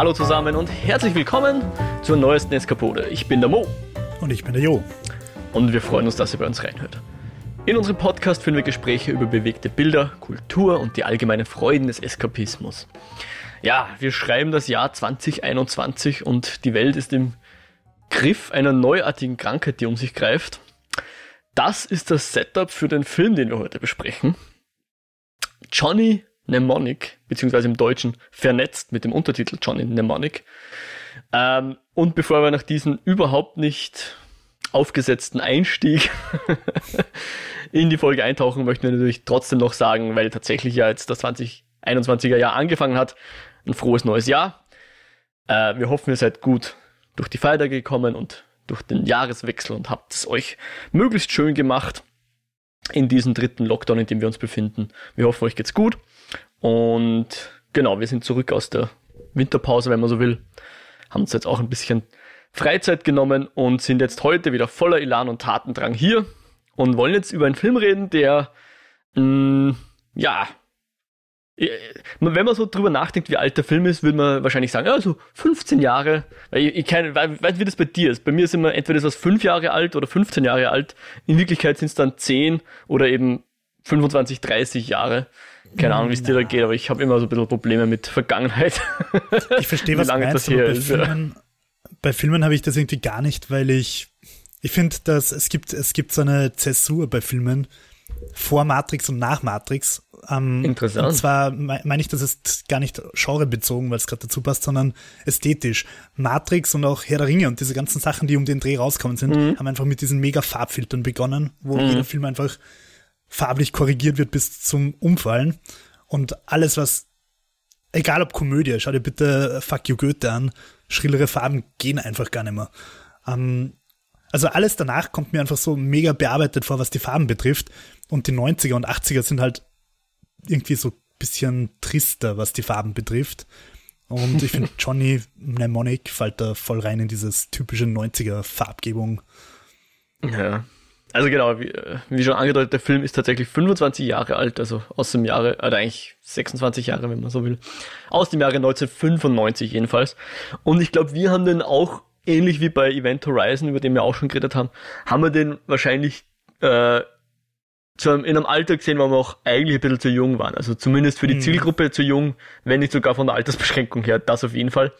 Hallo zusammen und herzlich willkommen zur neuesten Eskapode. Ich bin der Mo. Und ich bin der Jo. Und wir freuen uns, dass ihr bei uns reinhört. In unserem Podcast führen wir Gespräche über bewegte Bilder, Kultur und die allgemeinen Freuden des Eskapismus. Ja, wir schreiben das Jahr 2021 und die Welt ist im Griff einer neuartigen Krankheit, die um sich greift. Das ist das Setup für den Film, den wir heute besprechen. Johnny Mnemonic, beziehungsweise im Deutschen vernetzt mit dem Untertitel Johnny Mnemonic. Ähm, und bevor wir nach diesem überhaupt nicht aufgesetzten Einstieg in die Folge eintauchen, möchten wir natürlich trotzdem noch sagen, weil tatsächlich ja jetzt das 2021er Jahr angefangen hat, ein frohes neues Jahr. Äh, wir hoffen, ihr seid gut durch die Feiertage gekommen und durch den Jahreswechsel und habt es euch möglichst schön gemacht in diesem dritten Lockdown, in dem wir uns befinden. Wir hoffen, euch geht's gut. Und genau, wir sind zurück aus der Winterpause, wenn man so will. Haben uns jetzt auch ein bisschen Freizeit genommen und sind jetzt heute wieder voller Elan und Tatendrang hier und wollen jetzt über einen Film reden, der, mh, mm, ja, äh, wenn man so drüber nachdenkt, wie alt der Film ist, würde man wahrscheinlich sagen, also 15 Jahre. Ich, ich keine, weiß, wie das bei dir ist. Bei mir ist immer entweder ist was 5 Jahre alt oder 15 Jahre alt. In Wirklichkeit sind es dann 10 oder eben 25, 30 Jahre. Keine Ahnung, wie es dir da geht, aber ich habe immer so ein bisschen Probleme mit Vergangenheit. Ich verstehe, was du meinst, aber bei, ist, Filmen, ja. bei Filmen habe ich das irgendwie gar nicht, weil ich, ich finde, dass es gibt, es gibt so eine Zäsur bei Filmen vor Matrix und nach Matrix. Ähm, Interessant. Und zwar meine ich, das ist gar nicht genrebezogen, weil es gerade dazu passt, sondern ästhetisch. Matrix und auch Herr der Ringe und diese ganzen Sachen, die um den Dreh rauskommen sind, mhm. haben einfach mit diesen mega Farbfiltern begonnen, wo mhm. jeder Film einfach farblich korrigiert wird bis zum Umfallen. Und alles, was, egal ob Komödie, schau dir bitte Fuck You Goethe an, schrillere Farben gehen einfach gar nicht mehr. Ähm, also alles danach kommt mir einfach so mega bearbeitet vor, was die Farben betrifft. Und die 90er und 80er sind halt irgendwie so bisschen trister, was die Farben betrifft. Und ich finde, Johnny Mnemonic fällt da voll rein in dieses typische 90er Farbgebung. Ja. Also genau, wie, äh, wie, schon angedeutet, der Film ist tatsächlich 25 Jahre alt, also aus dem Jahre, oder eigentlich 26 Jahre, wenn man so will. Aus dem Jahre 1995 jedenfalls. Und ich glaube, wir haben den auch, ähnlich wie bei Event Horizon, über den wir auch schon geredet haben, haben wir den wahrscheinlich äh, zu einem, in einem Alter gesehen, wo wir auch eigentlich ein bisschen zu jung waren. Also zumindest für die mhm. Zielgruppe zu jung, wenn nicht sogar von der Altersbeschränkung her, das auf jeden Fall.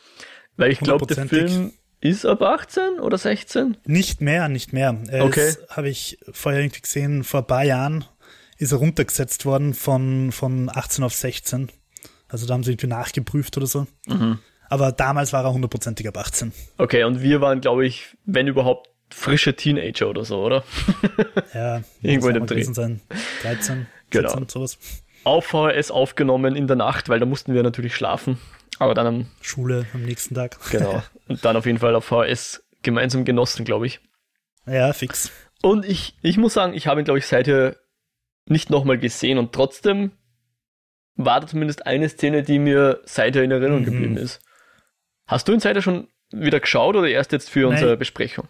Weil ich glaube, der Film ist ab 18 oder 16? Nicht mehr, nicht mehr. Er okay. Habe ich vorher irgendwie gesehen, vor ein paar Jahren ist er runtergesetzt worden von, von 18 auf 16. Also da haben sie irgendwie nachgeprüft oder so. Mhm. Aber damals war er hundertprozentig ab 18. Okay, und wir waren, glaube ich, wenn überhaupt, frische Teenager oder so, oder? Ja, irgendwo in dem Dreh. Sein. 13, genau. 14, sowas. Auf VHS aufgenommen in der Nacht, weil da mussten wir natürlich schlafen. Aber dann am Schule am nächsten Tag. Genau. Und dann auf jeden Fall auf VHS gemeinsam genossen, glaube ich. Ja, fix. Und ich, ich muss sagen, ich habe ihn, glaube ich, seither nicht nochmal gesehen und trotzdem war da zumindest eine Szene, die mir seither in Erinnerung mhm. geblieben ist. Hast du ihn seither schon wieder geschaut oder erst jetzt für Nein. unsere Besprechung?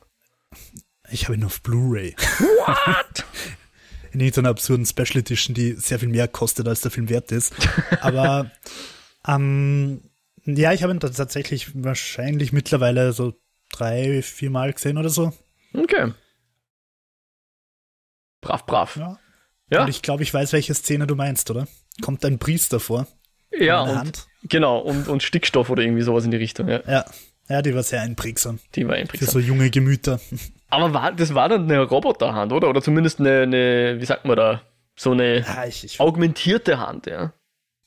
Ich habe ihn auf Blu-ray. What? in irgendeiner absurden Special Edition, die sehr viel mehr kostet, als der Film wert ist. Aber ähm, ja, ich habe ihn tatsächlich wahrscheinlich mittlerweile so drei, vier Mal gesehen oder so. Okay. Brav, brav. Ja. ja. Und ich glaube, ich weiß, welche Szene du meinst, oder? Kommt ein Priester vor? Ja, und, Hand. genau, und, und Stickstoff oder irgendwie sowas in die Richtung, ja. Ja, ja die war sehr einprägsam. Die war einprägsam. Für so junge Gemüter. Aber war, das war dann eine Roboterhand, oder? Oder zumindest eine, eine wie sagt man da, so eine ja, ich, ich, augmentierte Hand, ja.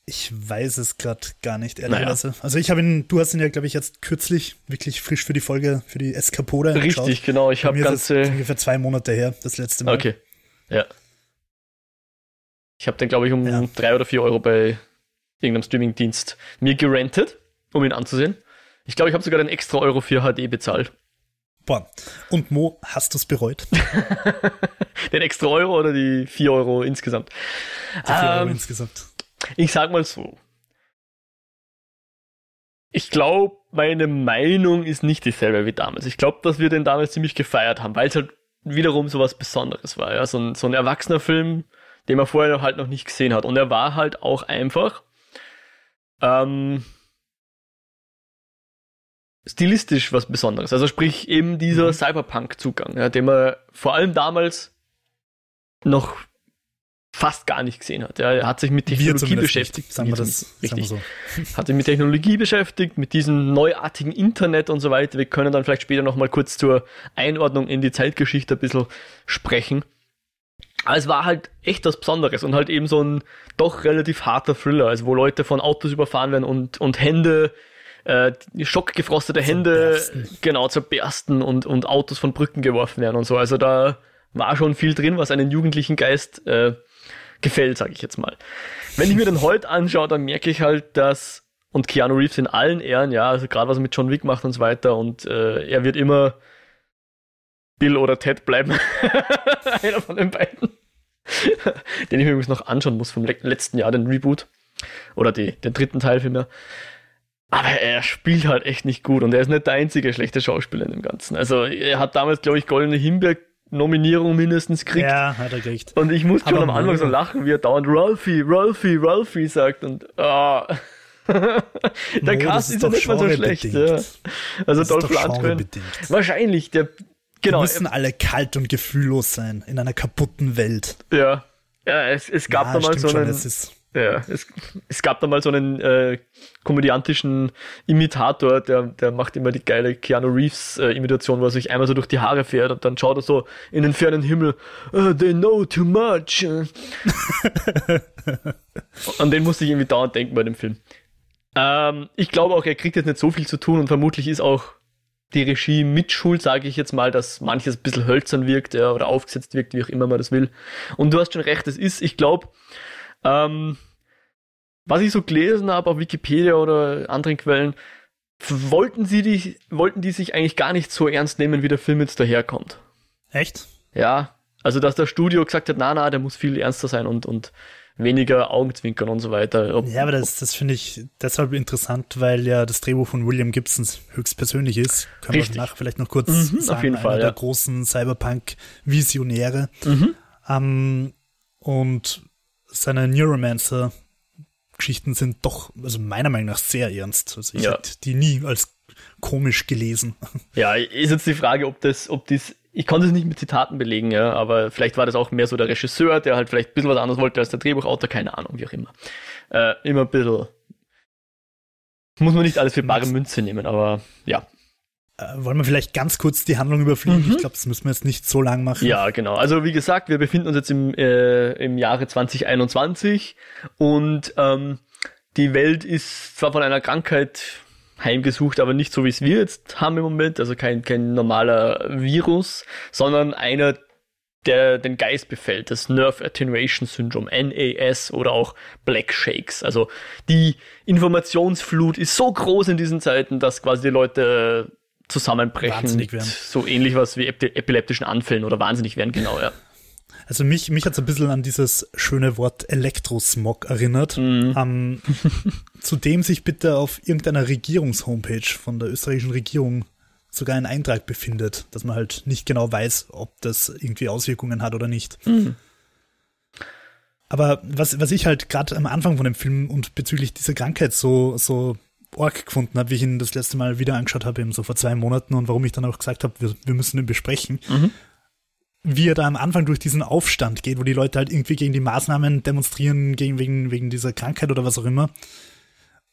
Ich weiß es gerade gar nicht, ehrlicherweise. Naja. Also ich habe ihn, du hast ihn ja, glaube ich, jetzt kürzlich wirklich frisch für die Folge, für die Eskapode Richtig, geschaut. genau. Ich habe ganze... ungefähr zwei Monate her, das letzte Mal. Okay, ja. Ich habe den, glaube ich, um ja. drei oder vier Euro bei irgendeinem Streamingdienst mir gerentet, um ihn anzusehen. Ich glaube, ich habe sogar den extra Euro für HD bezahlt. Boah. Und Mo, hast du es bereut? den extra Euro oder die vier Euro insgesamt? Die vier ähm, Euro insgesamt. Ich sag mal so. Ich glaube, meine Meinung ist nicht dieselbe wie damals. Ich glaube, dass wir den damals ziemlich gefeiert haben, weil es halt wiederum so was Besonderes war. Ja? So, ein, so ein erwachsener Film, den man vorher halt noch nicht gesehen hat. Und er war halt auch einfach ähm, stilistisch was Besonderes. Also sprich eben dieser mhm. Cyberpunk-Zugang, ja, den man vor allem damals noch fast gar nicht gesehen hat. Er hat sich mit Technologie beschäftigt. Nicht, sagen wir das, richtig. Sagen wir so. hat sich mit Technologie beschäftigt, mit diesem neuartigen Internet und so weiter. Wir können dann vielleicht später nochmal kurz zur Einordnung in die Zeitgeschichte ein bisschen sprechen. Aber es war halt echt was Besonderes und halt eben so ein doch relativ harter Thriller, also wo Leute von Autos überfahren werden und, und Hände, äh, schockgefrostete Hände, zerbersten. genau, zerbersten und, und Autos von Brücken geworfen werden und so. Also da war schon viel drin, was einen jugendlichen Geist äh, gefällt, sage ich jetzt mal. Wenn ich mir den heute anschaue, dann merke ich halt, dass und Keanu Reeves in allen Ehren, ja, also gerade was er mit John Wick macht und so weiter und äh, er wird immer Bill oder Ted bleiben. Einer von den beiden. den ich mir übrigens noch anschauen muss vom letzten Jahr, den Reboot. Oder die, den dritten Teil vielmehr. Aber er spielt halt echt nicht gut und er ist nicht der einzige schlechte Schauspieler in dem Ganzen. Also er hat damals, glaube ich, Goldene Himbeer Nominierung mindestens kriegt. Ja, hat er gekriegt. Und ich musste schon am Anfang so lachen, wie er dauernd Ralphie, Ralphie, Ralphie sagt und ah. der Cast ist, ja nicht mal so schlecht. Ja. Also Dolph Lundgren. Wahrscheinlich, der genau. Die müssen alle kalt und gefühllos sein in einer kaputten Welt. Ja. Ja, es, es gab ja, da mal so einen. Schon, ja, es, es gab da mal so einen äh, komödiantischen Imitator, der, der macht immer die geile Keanu Reeves-Imitation, äh, wo er sich einmal so durch die Haare fährt und dann schaut er so in den fernen Himmel, oh, they know too much. An den musste ich irgendwie dauernd denken bei dem Film. Ähm, ich glaube auch, er kriegt jetzt nicht so viel zu tun und vermutlich ist auch die Regie mitschuld, sage ich jetzt mal, dass manches ein bisschen hölzern wirkt ja, oder aufgesetzt wirkt, wie auch immer man das will. Und du hast schon recht, es ist, ich glaube, ähm, was ich so gelesen habe auf Wikipedia oder anderen Quellen, wollten sie die, wollten die sich eigentlich gar nicht so ernst nehmen, wie der Film jetzt daherkommt. Echt? Ja. Also, dass das Studio gesagt hat, na, na, der muss viel ernster sein und, und weniger Augenzwinkern und so weiter. Ob, ja, aber das, das finde ich deshalb interessant, weil ja das Drehbuch von William Gibson höchstpersönlich ist. Können richtig. wir nachher vielleicht noch kurz mhm, sagen. Auf jeden Fall, einer ja. der großen Cyberpunk-Visionäre. Mhm. Ähm, und seine Neuromancer-Geschichten sind doch, also meiner Meinung nach, sehr ernst. Also ich ja. hätte die nie als komisch gelesen. Ja, ist jetzt die Frage, ob das, ob das, ich konnte es nicht mit Zitaten belegen, ja, aber vielleicht war das auch mehr so der Regisseur, der halt vielleicht ein bisschen was anderes wollte als der Drehbuchautor, keine Ahnung, wie auch immer. Äh, immer ein bisschen. Muss man nicht alles für bare Münze nehmen, aber ja. Äh, wollen wir vielleicht ganz kurz die Handlung überfliegen? Mhm. Ich glaube, das müssen wir jetzt nicht so lang machen. Ja, genau. Also wie gesagt, wir befinden uns jetzt im, äh, im Jahre 2021 und ähm, die Welt ist zwar von einer Krankheit heimgesucht, aber nicht so, wie es wir jetzt haben im Moment, also kein, kein normaler Virus, sondern einer, der den Geist befällt, das Nerve Attenuation Syndrome, NAS oder auch Black Shakes. Also die Informationsflut ist so groß in diesen Zeiten, dass quasi die Leute zusammenbrechen. Wahnsinnig werden. So ähnlich was wie epileptischen Anfällen oder wahnsinnig werden, genau, ja. Also mich, mich hat es ein bisschen an dieses schöne Wort Elektrosmog erinnert, mhm. ähm, zu dem sich bitte auf irgendeiner Regierungshomepage von der österreichischen Regierung sogar ein Eintrag befindet, dass man halt nicht genau weiß, ob das irgendwie Auswirkungen hat oder nicht. Mhm. Aber was, was ich halt gerade am Anfang von dem Film und bezüglich dieser Krankheit so, so Org gefunden habe, wie ich ihn das letzte Mal wieder angeschaut habe, eben so vor zwei Monaten und warum ich dann auch gesagt habe, wir, wir müssen ihn besprechen. Mhm. Wie er da am Anfang durch diesen Aufstand geht, wo die Leute halt irgendwie gegen die Maßnahmen demonstrieren, gegen, wegen, wegen dieser Krankheit oder was auch immer.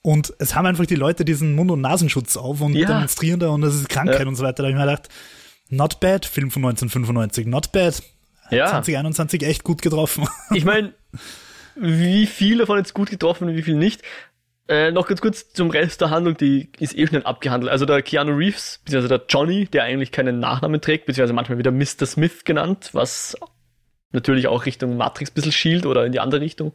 Und es haben einfach die Leute diesen Mund- und Nasenschutz auf und ja. demonstrieren da und das ist Krankheit ja. und so weiter. Da habe ich mir gedacht, not bad, Film von 1995, not bad. Ja. 2021 echt gut getroffen. Ich meine, wie viele von jetzt gut getroffen und wie viel nicht. Äh, noch ganz kurz zum Rest der Handlung, die ist eh schnell abgehandelt. Also der Keanu Reeves, beziehungsweise der Johnny, der eigentlich keinen Nachnamen trägt, beziehungsweise manchmal wieder Mr. Smith genannt, was natürlich auch Richtung Matrix ein bisschen schielt oder in die andere Richtung.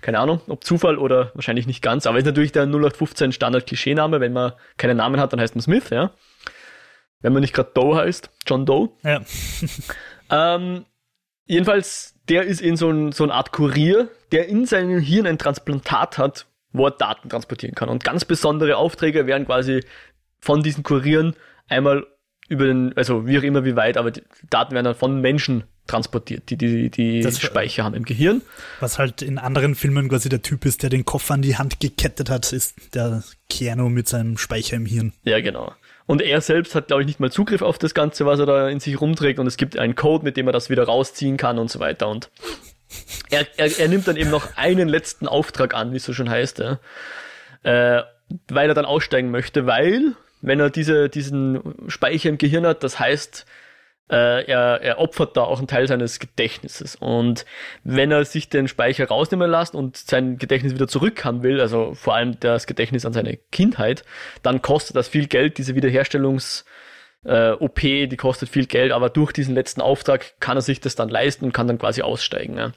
Keine Ahnung, ob Zufall oder wahrscheinlich nicht ganz, aber ist natürlich der 0815 Standard-Klischee-Name. Wenn man keinen Namen hat, dann heißt man Smith, ja. Wenn man nicht gerade Doe heißt, John Doe. Ja. ähm, jedenfalls, der ist in so, ein, so eine Art Kurier, der in seinem Hirn ein Transplantat hat, wo er Daten transportieren kann. Und ganz besondere Aufträge werden quasi von diesen Kurieren einmal über den, also wie auch immer, wie weit, aber die Daten werden dann von Menschen transportiert, die die, die das, Speicher haben im Gehirn. Was halt in anderen Filmen quasi der Typ ist, der den Koffer an die Hand gekettet hat, ist der Keanu mit seinem Speicher im Hirn. Ja, genau. Und er selbst hat, glaube ich, nicht mal Zugriff auf das Ganze, was er da in sich rumträgt. Und es gibt einen Code, mit dem er das wieder rausziehen kann und so weiter. Und er, er, er nimmt dann eben noch einen letzten Auftrag an, wie es so schon heißt, ja. Äh, weil er dann aussteigen möchte, weil, wenn er diese, diesen Speicher im Gehirn hat, das heißt, äh, er, er opfert da auch einen Teil seines Gedächtnisses. Und wenn er sich den Speicher rausnehmen lässt und sein Gedächtnis wieder zurückhaben will, also vor allem das Gedächtnis an seine Kindheit, dann kostet das viel Geld, diese Wiederherstellungs- äh, OP, die kostet viel Geld, aber durch diesen letzten Auftrag kann er sich das dann leisten und kann dann quasi aussteigen. Ja.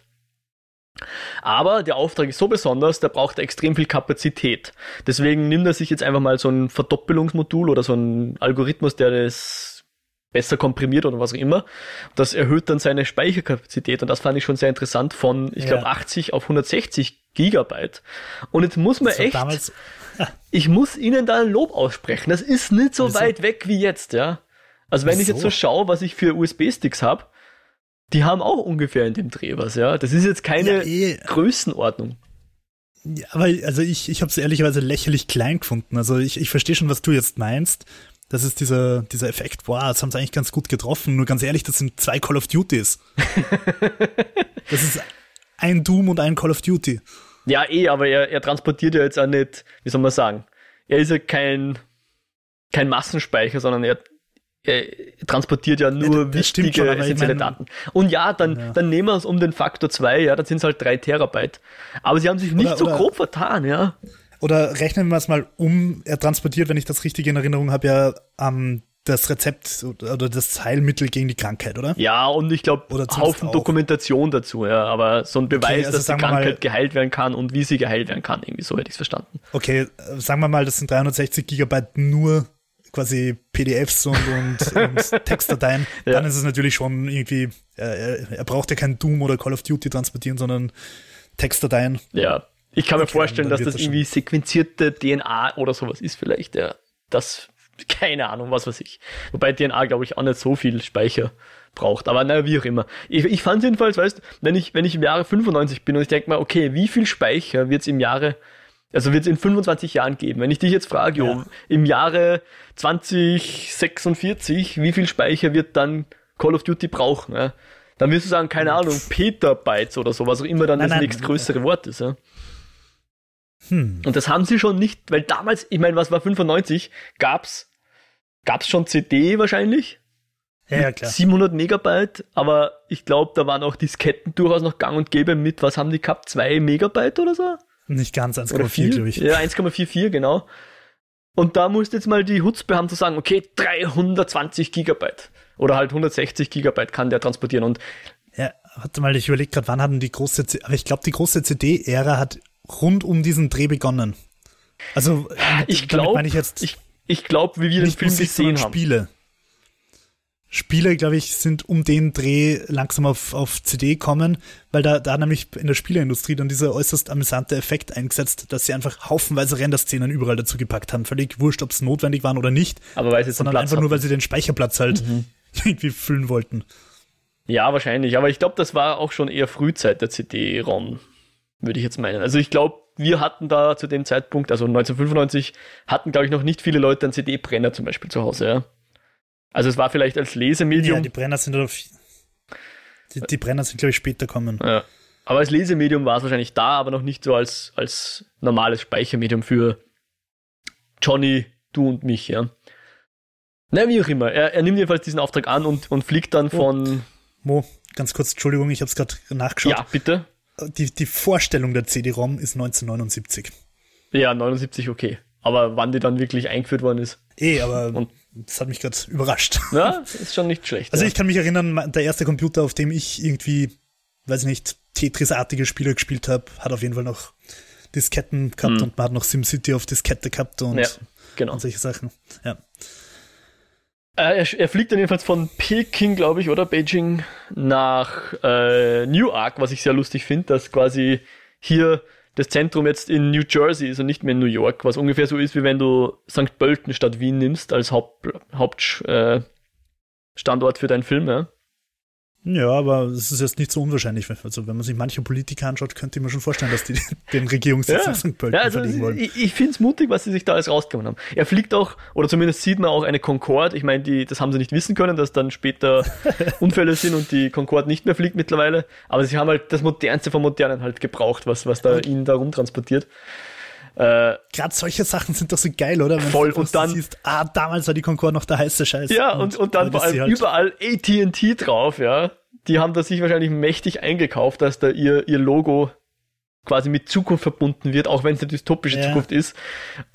Aber der Auftrag ist so besonders, der braucht extrem viel Kapazität. Deswegen nimmt er sich jetzt einfach mal so ein Verdoppelungsmodul oder so ein Algorithmus, der das besser komprimiert oder was auch immer. Das erhöht dann seine Speicherkapazität und das fand ich schon sehr interessant von, ich ja. glaube, 80 auf 160 Gigabyte. Und jetzt muss man echt, damals, ich muss ihnen da ein Lob aussprechen. Das ist nicht so also, weit weg wie jetzt, ja. Also wenn ich jetzt so schaue, was ich für USB-Sticks habe, die haben auch ungefähr in dem Dreh was, ja. Das ist jetzt keine ja, eh. Größenordnung. Ja, aber also ich, ich habe es ehrlicherweise lächerlich klein gefunden. Also ich, ich verstehe schon, was du jetzt meinst. Das ist dieser, dieser Effekt, boah, das haben sie eigentlich ganz gut getroffen. Nur ganz ehrlich, das sind zwei Call of Duties. das ist ein Doom und ein Call of Duty. Ja, eh, aber er, er transportiert ja jetzt auch nicht, wie soll man sagen, er ist ja kein, kein Massenspeicher, sondern er, er transportiert ja nur ja, wichtige, schon, essentielle ich mein, Daten. Und ja, dann, ja. dann nehmen wir es um den Faktor 2, ja, dann sind es halt 3 Terabyte. Aber sie haben sich nicht oder, so oder, grob vertan, ja. Oder rechnen wir es mal um, er transportiert, wenn ich das richtig in Erinnerung habe, ja ähm, das Rezept oder das Heilmittel gegen die Krankheit, oder? Ja, und ich glaube, Haufen auch. Dokumentation dazu, ja, aber so ein Beweis, okay, also dass die Krankheit mal, geheilt werden kann und wie sie geheilt werden kann, irgendwie so hätte ich es verstanden. Okay, sagen wir mal, das sind 360 Gigabyte nur quasi PDFs und, und, und Textdateien, ja. dann ist es natürlich schon irgendwie, er, er braucht ja kein Doom oder Call of Duty transportieren, sondern Textdateien. Ja, ich kann mir vorstellen, dass das irgendwie sequenzierte DNA oder sowas ist vielleicht, ja. Das, keine Ahnung, was weiß ich. Wobei DNA, glaube ich, auch nicht so viel Speicher braucht. Aber naja, wie auch immer. Ich, ich fand jedenfalls, weißt wenn ich, wenn ich im Jahre 95 bin und ich denke mal, okay, wie viel Speicher wird es im Jahre, also wird es in 25 Jahren geben? Wenn ich dich jetzt frage, ja. im Jahre 2046, wie viel Speicher wird dann Call of Duty brauchen? Ja? Dann wirst du sagen, keine Ahnung, Petabytes oder so, was auch immer dann nein, das nein, nächstgrößere Wort ist. Ja? Hm. Und das haben sie schon nicht, weil damals, ich meine, was war 95? Gab's, gab's schon CD wahrscheinlich? Ja, ja, klar. 700 Megabyte, aber ich glaube, da waren auch Disketten durchaus noch gang und gäbe mit, was haben die gehabt? 2 Megabyte oder so? Nicht ganz, 1,4 glaube ich. Ja, 1,44, genau. Und da musst jetzt mal die Hutzpe haben zu sagen, okay, 320 Gigabyte oder halt 160 Gigabyte kann der transportieren und ja, warte mal, ich überlege gerade, wann hatten die große, C aber ich glaube, die große CD-Ära hat rund um diesen Dreh begonnen. Also, ich glaube, ich jetzt ich, ich glaube, wie wir den Film Musik, gesehen haben. Spiele. Spiele, glaube ich, sind um den Dreh langsam auf, auf CD kommen, weil da, da nämlich in der Spieleindustrie dann dieser äußerst amüsante Effekt eingesetzt, dass sie einfach haufenweise Renderszenen überall dazu gepackt haben. Völlig wurscht, ob es notwendig waren oder nicht. Aber weil sie sondern einfach hatten. nur, weil sie den Speicherplatz halt mhm. irgendwie füllen wollten. Ja, wahrscheinlich. Aber ich glaube, das war auch schon eher Frühzeit der CD-ROM würde ich jetzt meinen. Also ich glaube, wir hatten da zu dem Zeitpunkt, also 1995, hatten, glaube ich, noch nicht viele Leute einen CD-Brenner zum Beispiel zu Hause, ja. Also es war vielleicht als Lesemedium. Ja, die Brenner sind auf, die, die Brenner sind, glaube ich, später kommen. Ja. Aber als Lesemedium war es wahrscheinlich da, aber noch nicht so als, als normales Speichermedium für Johnny, du und mich, ja. Na, wie auch immer. Er, er nimmt jedenfalls diesen Auftrag an und, und fliegt dann von. Mo, ganz kurz, Entschuldigung, ich habe es gerade nachgeschaut. Ja, bitte die, die Vorstellung der CD-ROM ist 1979. Ja, 79 okay. Aber wann die dann wirklich eingeführt worden ist. Eh, aber Und, das hat mich gerade überrascht. Ja, ist schon nicht schlecht. Also ja. ich kann mich erinnern, der erste Computer, auf dem ich irgendwie, weiß nicht, Tetris-artige Spiele gespielt habe, hat auf jeden Fall noch Disketten gehabt hm. und man hat noch SimCity auf Diskette gehabt und, ja, genau. und solche Sachen. Ja. Äh, er, er, fliegt dann jedenfalls von Peking, glaube ich, oder Beijing nach äh, Newark, was ich sehr lustig finde, dass quasi hier das Zentrum jetzt in New Jersey ist und nicht mehr in New York, was ungefähr so ist, wie wenn du St. Pölten statt Wien nimmst als Haupt, Hauptstandort äh, für deinen Film. Ja? Ja, aber es ist jetzt nicht so unwahrscheinlich. Also wenn man sich manche Politiker anschaut, könnte ich mir schon vorstellen, dass die den Regierungssitz ja. in St. Pölten ja, also verlegen wollen. Ich, ich finde es mutig, was sie sich da alles rausgenommen haben. Er fliegt auch, oder zumindest sieht man auch eine Concorde. Ich meine, das haben sie nicht wissen können, dass dann später Unfälle sind und die Concorde nicht mehr fliegt mittlerweile. Aber sie haben halt das Modernste vom Modernen halt gebraucht, was, was da ihn da rumtransportiert. Äh, Gerade solche Sachen sind doch so geil, oder? Wenn voll. Und dann siehst, ah, damals war die Concorde noch der heiße Scheiß. Ja, und, und, und dann allem halt überall AT&T drauf, ja. Die haben da sich wahrscheinlich mächtig eingekauft, dass da ihr, ihr Logo quasi mit Zukunft verbunden wird, auch wenn es eine dystopische ja. Zukunft ist.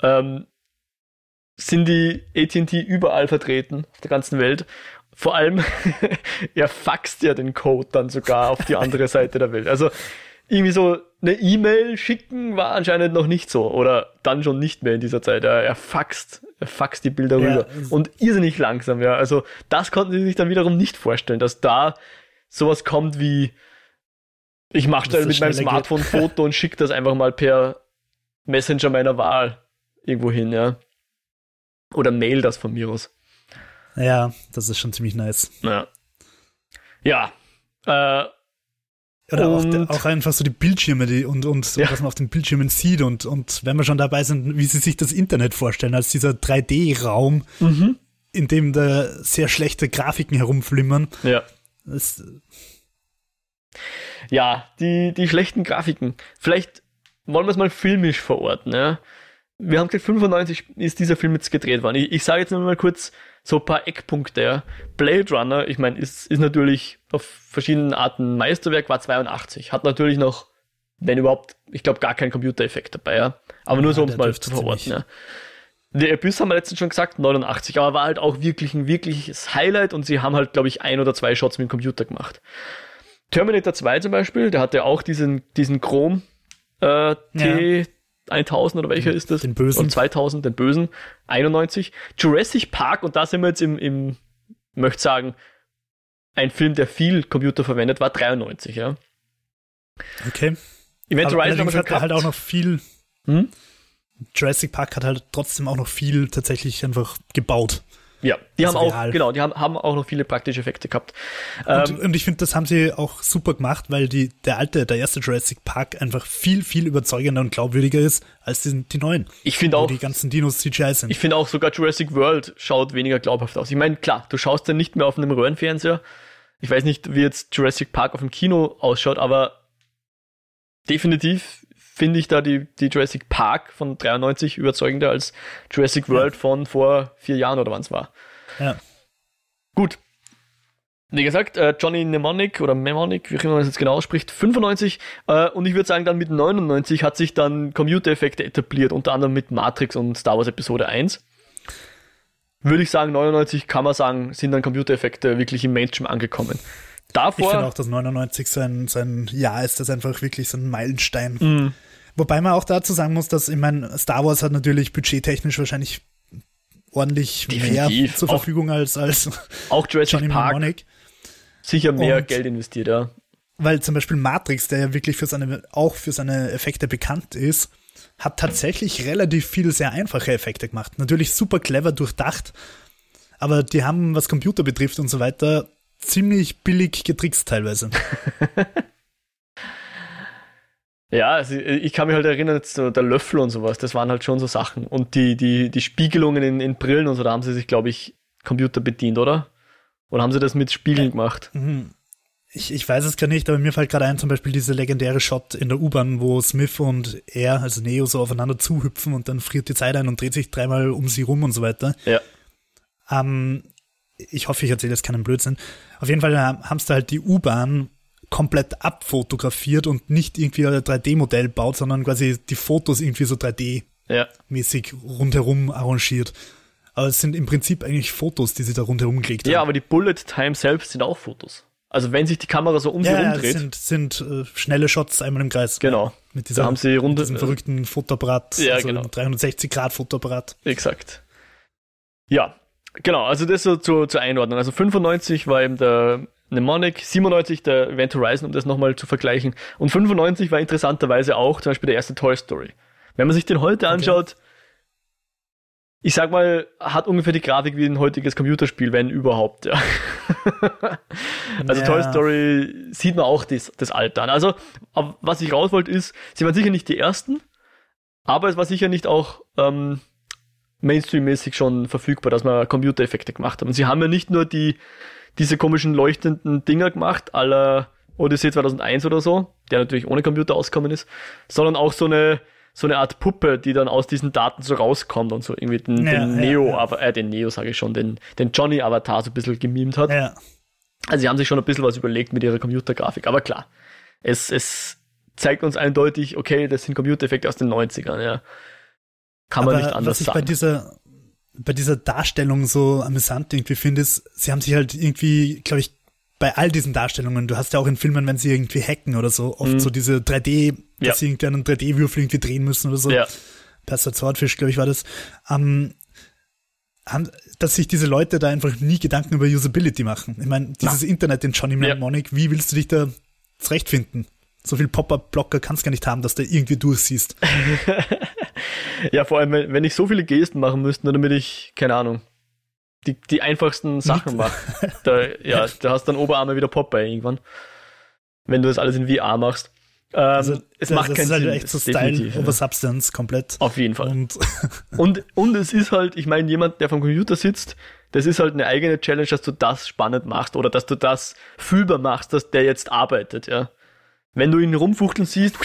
Ähm, sind die AT&T überall vertreten auf der ganzen Welt. Vor allem, er faxt ja den Code dann sogar auf die andere Seite der Welt. Also irgendwie so eine E-Mail schicken war anscheinend noch nicht so oder dann schon nicht mehr in dieser Zeit. Er, er faxt, er faxt die Bilder ja, rüber und irrsinnig langsam, ja. Also das konnten sie sich dann wiederum nicht vorstellen, dass da sowas kommt wie ich mache da mit meinem Smartphone ein Foto und schicke das einfach mal per Messenger meiner Wahl irgendwo hin, ja. Oder mail das von mir aus. Ja, das ist schon ziemlich nice. Ja. Ja. Äh, oder auch, auch, einfach so die Bildschirme die, und, und ja. was man auf den Bildschirmen sieht und, und wenn wir schon dabei sind, wie sie sich das Internet vorstellen, als dieser 3D-Raum, mhm. in dem da sehr schlechte Grafiken herumflimmern. Ja. Das, ja, die, die schlechten Grafiken. Vielleicht wollen wir es mal filmisch verorten. Ja? Wir haben gesagt, 95 ist dieser Film jetzt gedreht worden. Ich, ich sage jetzt nur mal kurz, so ein paar Eckpunkte. Ja. Blade Runner, ich meine, ist, ist natürlich auf verschiedenen Arten Meisterwerk, war 82. Hat natürlich noch, wenn überhaupt, ich glaube, gar keinen Computereffekt dabei. Ja. Aber nur ja, so, um es mal zu verorten. Ja. Der Abyss haben wir letztens schon gesagt, 89, aber war halt auch wirklich ein wirkliches Highlight und sie haben halt, glaube ich, ein oder zwei Shots mit dem Computer gemacht. Terminator 2 zum Beispiel, der hatte auch diesen, diesen Chrom äh, T, ja. 1000 oder welcher ist das? Den bösen. Und 2000, den bösen. 91. Jurassic Park, und da sind wir jetzt im, im möchte sagen, ein Film, der viel Computer verwendet, war 93, ja. Okay. Event Horizon hat halt auch noch viel. Hm? Jurassic Park hat halt trotzdem auch noch viel tatsächlich einfach gebaut. Ja, die haben auch, genau, die haben, haben auch noch viele praktische Effekte gehabt. Und, ähm, und ich finde, das haben sie auch super gemacht, weil die, der alte, der erste Jurassic Park einfach viel, viel überzeugender und glaubwürdiger ist als die, die neuen. Ich finde auch. die ganzen Dinos CGI sind. Ich finde auch sogar Jurassic World schaut weniger glaubhaft aus. Ich meine, klar, du schaust dann nicht mehr auf einem Röhrenfernseher. Ich weiß nicht, wie jetzt Jurassic Park auf dem Kino ausschaut, aber definitiv finde ich da die, die Jurassic Park von 93 überzeugender als Jurassic World von vor vier Jahren oder wann es war. Ja. Gut. Wie gesagt, äh, Johnny Mnemonic oder Mnemonic, wie auch immer man das jetzt genau ausspricht, 95 äh, und ich würde sagen, dann mit 99 hat sich dann Computereffekte etabliert, unter anderem mit Matrix und Star Wars Episode 1. Würde ich sagen, 99 kann man sagen, sind dann Computereffekte wirklich im Mainstream angekommen. Davor, ich finde auch, dass 99 sein, sein Jahr ist, das einfach wirklich so ein Meilenstein. Mm. Wobei man auch dazu sagen muss, dass, ich meine, Star Wars hat natürlich budgettechnisch wahrscheinlich ordentlich Definitiv. mehr zur Verfügung auch, als, als auch Jurassic Johnny Park. Mnemonic. Sicher mehr Und Geld investiert, ja. Weil zum Beispiel Matrix, der ja wirklich für seine, auch für seine Effekte bekannt ist, hat tatsächlich relativ viele sehr einfache Effekte gemacht. Natürlich super clever durchdacht, aber die haben, was Computer betrifft und so weiter, ziemlich billig getrickst teilweise. Ja, also ich kann mich halt erinnern, so der Löffel und sowas, das waren halt schon so Sachen. Und die, die, die Spiegelungen in, in Brillen und so, da haben sie sich, glaube ich, Computer bedient, oder? Oder haben sie das mit Spiegeln gemacht? Mhm. Ich, ich weiß es gar nicht, aber mir fällt gerade ein, zum Beispiel diese legendäre Shot in der U-Bahn, wo Smith und er, also Neo, so aufeinander zuhüpfen und dann friert die Zeit ein und dreht sich dreimal um sie rum und so weiter. Ja. Ähm, ich hoffe, ich erzähle jetzt keinen Blödsinn. Auf jeden Fall äh, haben sie halt die U-Bahn komplett abfotografiert und nicht irgendwie ein 3D-Modell baut, sondern quasi die Fotos irgendwie so 3D-mäßig ja. rundherum arrangiert. Aber es sind im Prinzip eigentlich Fotos, die sie da rundherum gelegt haben. Ja, aber die Bullet Time selbst sind auch Fotos. Also wenn sich die Kamera so um ja, sie rumdreht. sind, sind äh, schnelle Shots einmal im Kreis. Genau. Mit, dieser, da haben sie runde, mit diesem verrückten Fotoapparat, ja, also genau. 360 Grad Fotoapparat. Exakt. Ja, genau. Also das so zur, zur Einordnung. Also 95 war eben der Mnemonic, 97 der Event Horizon, um das nochmal zu vergleichen. Und 95 war interessanterweise auch zum Beispiel der erste Toy Story. Wenn man sich den heute anschaut, ich sag mal, hat ungefähr die Grafik wie ein heutiges Computerspiel, wenn überhaupt, ja. also ja. Toy Story sieht man auch das, das Alter an. Also, was ich raus wollte ist, sie waren sicher nicht die ersten, aber es war sicher nicht auch ähm, Mainstream-mäßig schon verfügbar, dass man Computereffekte gemacht haben. Und sie haben ja nicht nur die, diese komischen leuchtenden Dinger gemacht, aller Odyssey 2001 oder so, der natürlich ohne Computer auskommen ist, sondern auch so eine so eine Art Puppe, die dann aus diesen Daten so rauskommt und so irgendwie den, ja, den Neo, ja, ja. äh, den Neo sage ich schon, den, den Johnny-Avatar so ein bisschen gemimt hat. Also sie haben sich schon ein bisschen was überlegt mit ihrer Computergrafik, aber klar, es, es zeigt uns eindeutig, okay, das sind Computereffekte aus den 90ern, ja. Kann aber man nicht anders was ich sagen. Bei dieser, bei dieser Darstellung so amüsant irgendwie finde, ist, sie haben sich halt irgendwie, glaube ich, bei all diesen Darstellungen, du hast ja auch in Filmen, wenn sie irgendwie hacken oder so, oft mhm. so diese 3D, dass ja. sie irgendwie einen 3D-Würfel irgendwie drehen müssen oder so. Ja. Pastor Swordfish, glaube ich, war das. Ähm, haben, dass sich diese Leute da einfach nie Gedanken über Usability machen. Ich meine, dieses Na. Internet in Johnny Mnemonic, ja. wie willst du dich da zurechtfinden? So viel Pop-Up-Blocker kannst du gar nicht haben, dass du irgendwie durchsiehst. ja, vor allem, wenn ich so viele Gesten machen müsste, damit ich, keine Ahnung, die, die einfachsten Sachen macht. Da, ja, da hast dann Oberarme wieder Popeye irgendwann. Wenn du das alles in VR machst. Ähm, also, es macht das keinen ist halt Sinn. echt so Style over Substance komplett. Auf jeden Fall. Und, und, und es ist halt, ich meine, jemand, der vom Computer sitzt, das ist halt eine eigene Challenge, dass du das spannend machst oder dass du das fühlbar machst, dass der jetzt arbeitet, ja. Wenn du ihn rumfuchteln siehst,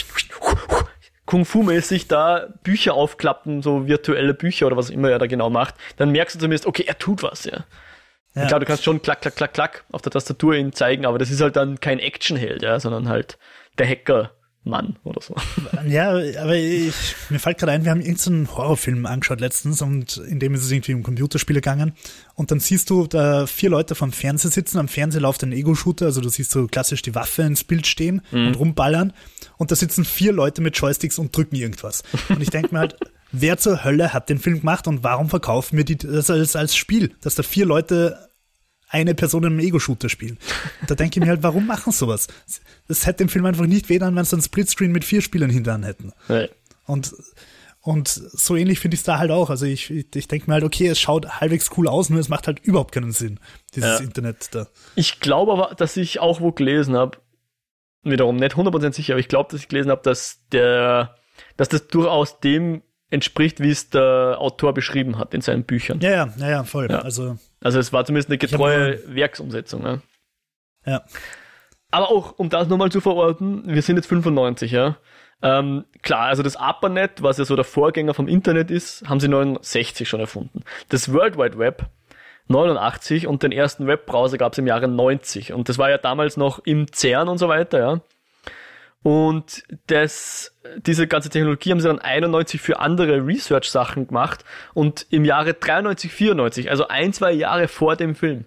Kung-Fu-mäßig da Bücher aufklappen, so virtuelle Bücher oder was immer er da genau macht, dann merkst du zumindest, okay, er tut was, ja. ja. Klar, du kannst schon klack, klack, klack, klack auf der Tastatur ihn zeigen, aber das ist halt dann kein Actionheld, ja, sondern halt der Hacker, Mann oder so. Ja, aber ich, mir fällt gerade ein, wir haben irgendeinen Horrorfilm angeschaut letztens und in dem ist es irgendwie um Computerspiele gegangen und dann siehst du da vier Leute vom Fernseher sitzen, am Fernseher läuft ein Ego-Shooter, also du siehst so klassisch die Waffe ins Bild stehen mhm. und rumballern und da sitzen vier Leute mit Joysticks und drücken irgendwas. Und ich denke mir halt, wer zur Hölle hat den Film gemacht und warum verkaufen wir die, das als, als Spiel, dass da vier Leute eine Person in einem Ego-Shooter spielen. Und da denke ich mir halt, warum machen sowas? Das hätte dem Film einfach nicht weh an, wenn sie einen Splitscreen mit vier Spielern hinterher hätten. Nee. Und, und so ähnlich finde ich es da halt auch. Also ich, ich denke mir halt, okay, es schaut halbwegs cool aus, nur es macht halt überhaupt keinen Sinn, dieses ja. Internet da. Ich glaube aber, dass ich auch wo gelesen habe, wiederum nicht 100% sicher, aber ich glaube, dass ich gelesen habe, dass der, dass das durchaus dem entspricht, wie es der Autor beschrieben hat in seinen Büchern. Ja, ja, ja, ja voll. Ja. Also, also es war zumindest eine getreue Werksumsetzung. Ne? Ja. Aber auch, um das nochmal zu verorten, wir sind jetzt 95, ja. Ähm, klar, also das ARPANET, was ja so der Vorgänger vom Internet ist, haben sie 69 schon erfunden. Das World Wide Web 89 und den ersten Webbrowser gab es im Jahre 90 und das war ja damals noch im CERN und so weiter, ja. Und das, diese ganze Technologie haben sie dann 91 für andere Research-Sachen gemacht und im Jahre 93, 94, also ein, zwei Jahre vor dem Film,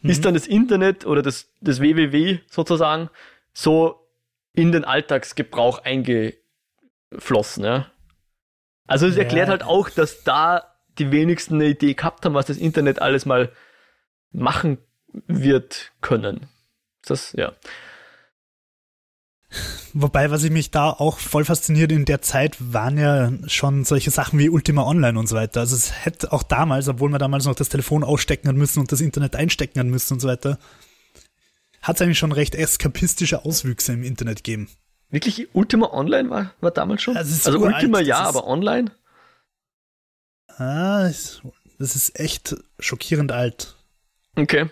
mhm. ist dann das Internet oder das, das WWW sozusagen so in den Alltagsgebrauch eingeflossen, ja. Also es ja. erklärt halt auch, dass da die wenigsten eine Idee gehabt haben, was das Internet alles mal machen wird können. Das, ja. Wobei, was ich mich da auch voll fasziniert in der Zeit, waren ja schon solche Sachen wie Ultima Online und so weiter. Also es hätte auch damals, obwohl man damals noch das Telefon ausstecken hat müssen und das Internet einstecken hat müssen und so weiter, hat es eigentlich schon recht eskapistische Auswüchse im Internet gegeben. Wirklich, Ultima Online war, war damals schon? Also, also Ultima ja, aber online? Ah, das ist echt schockierend alt. Okay.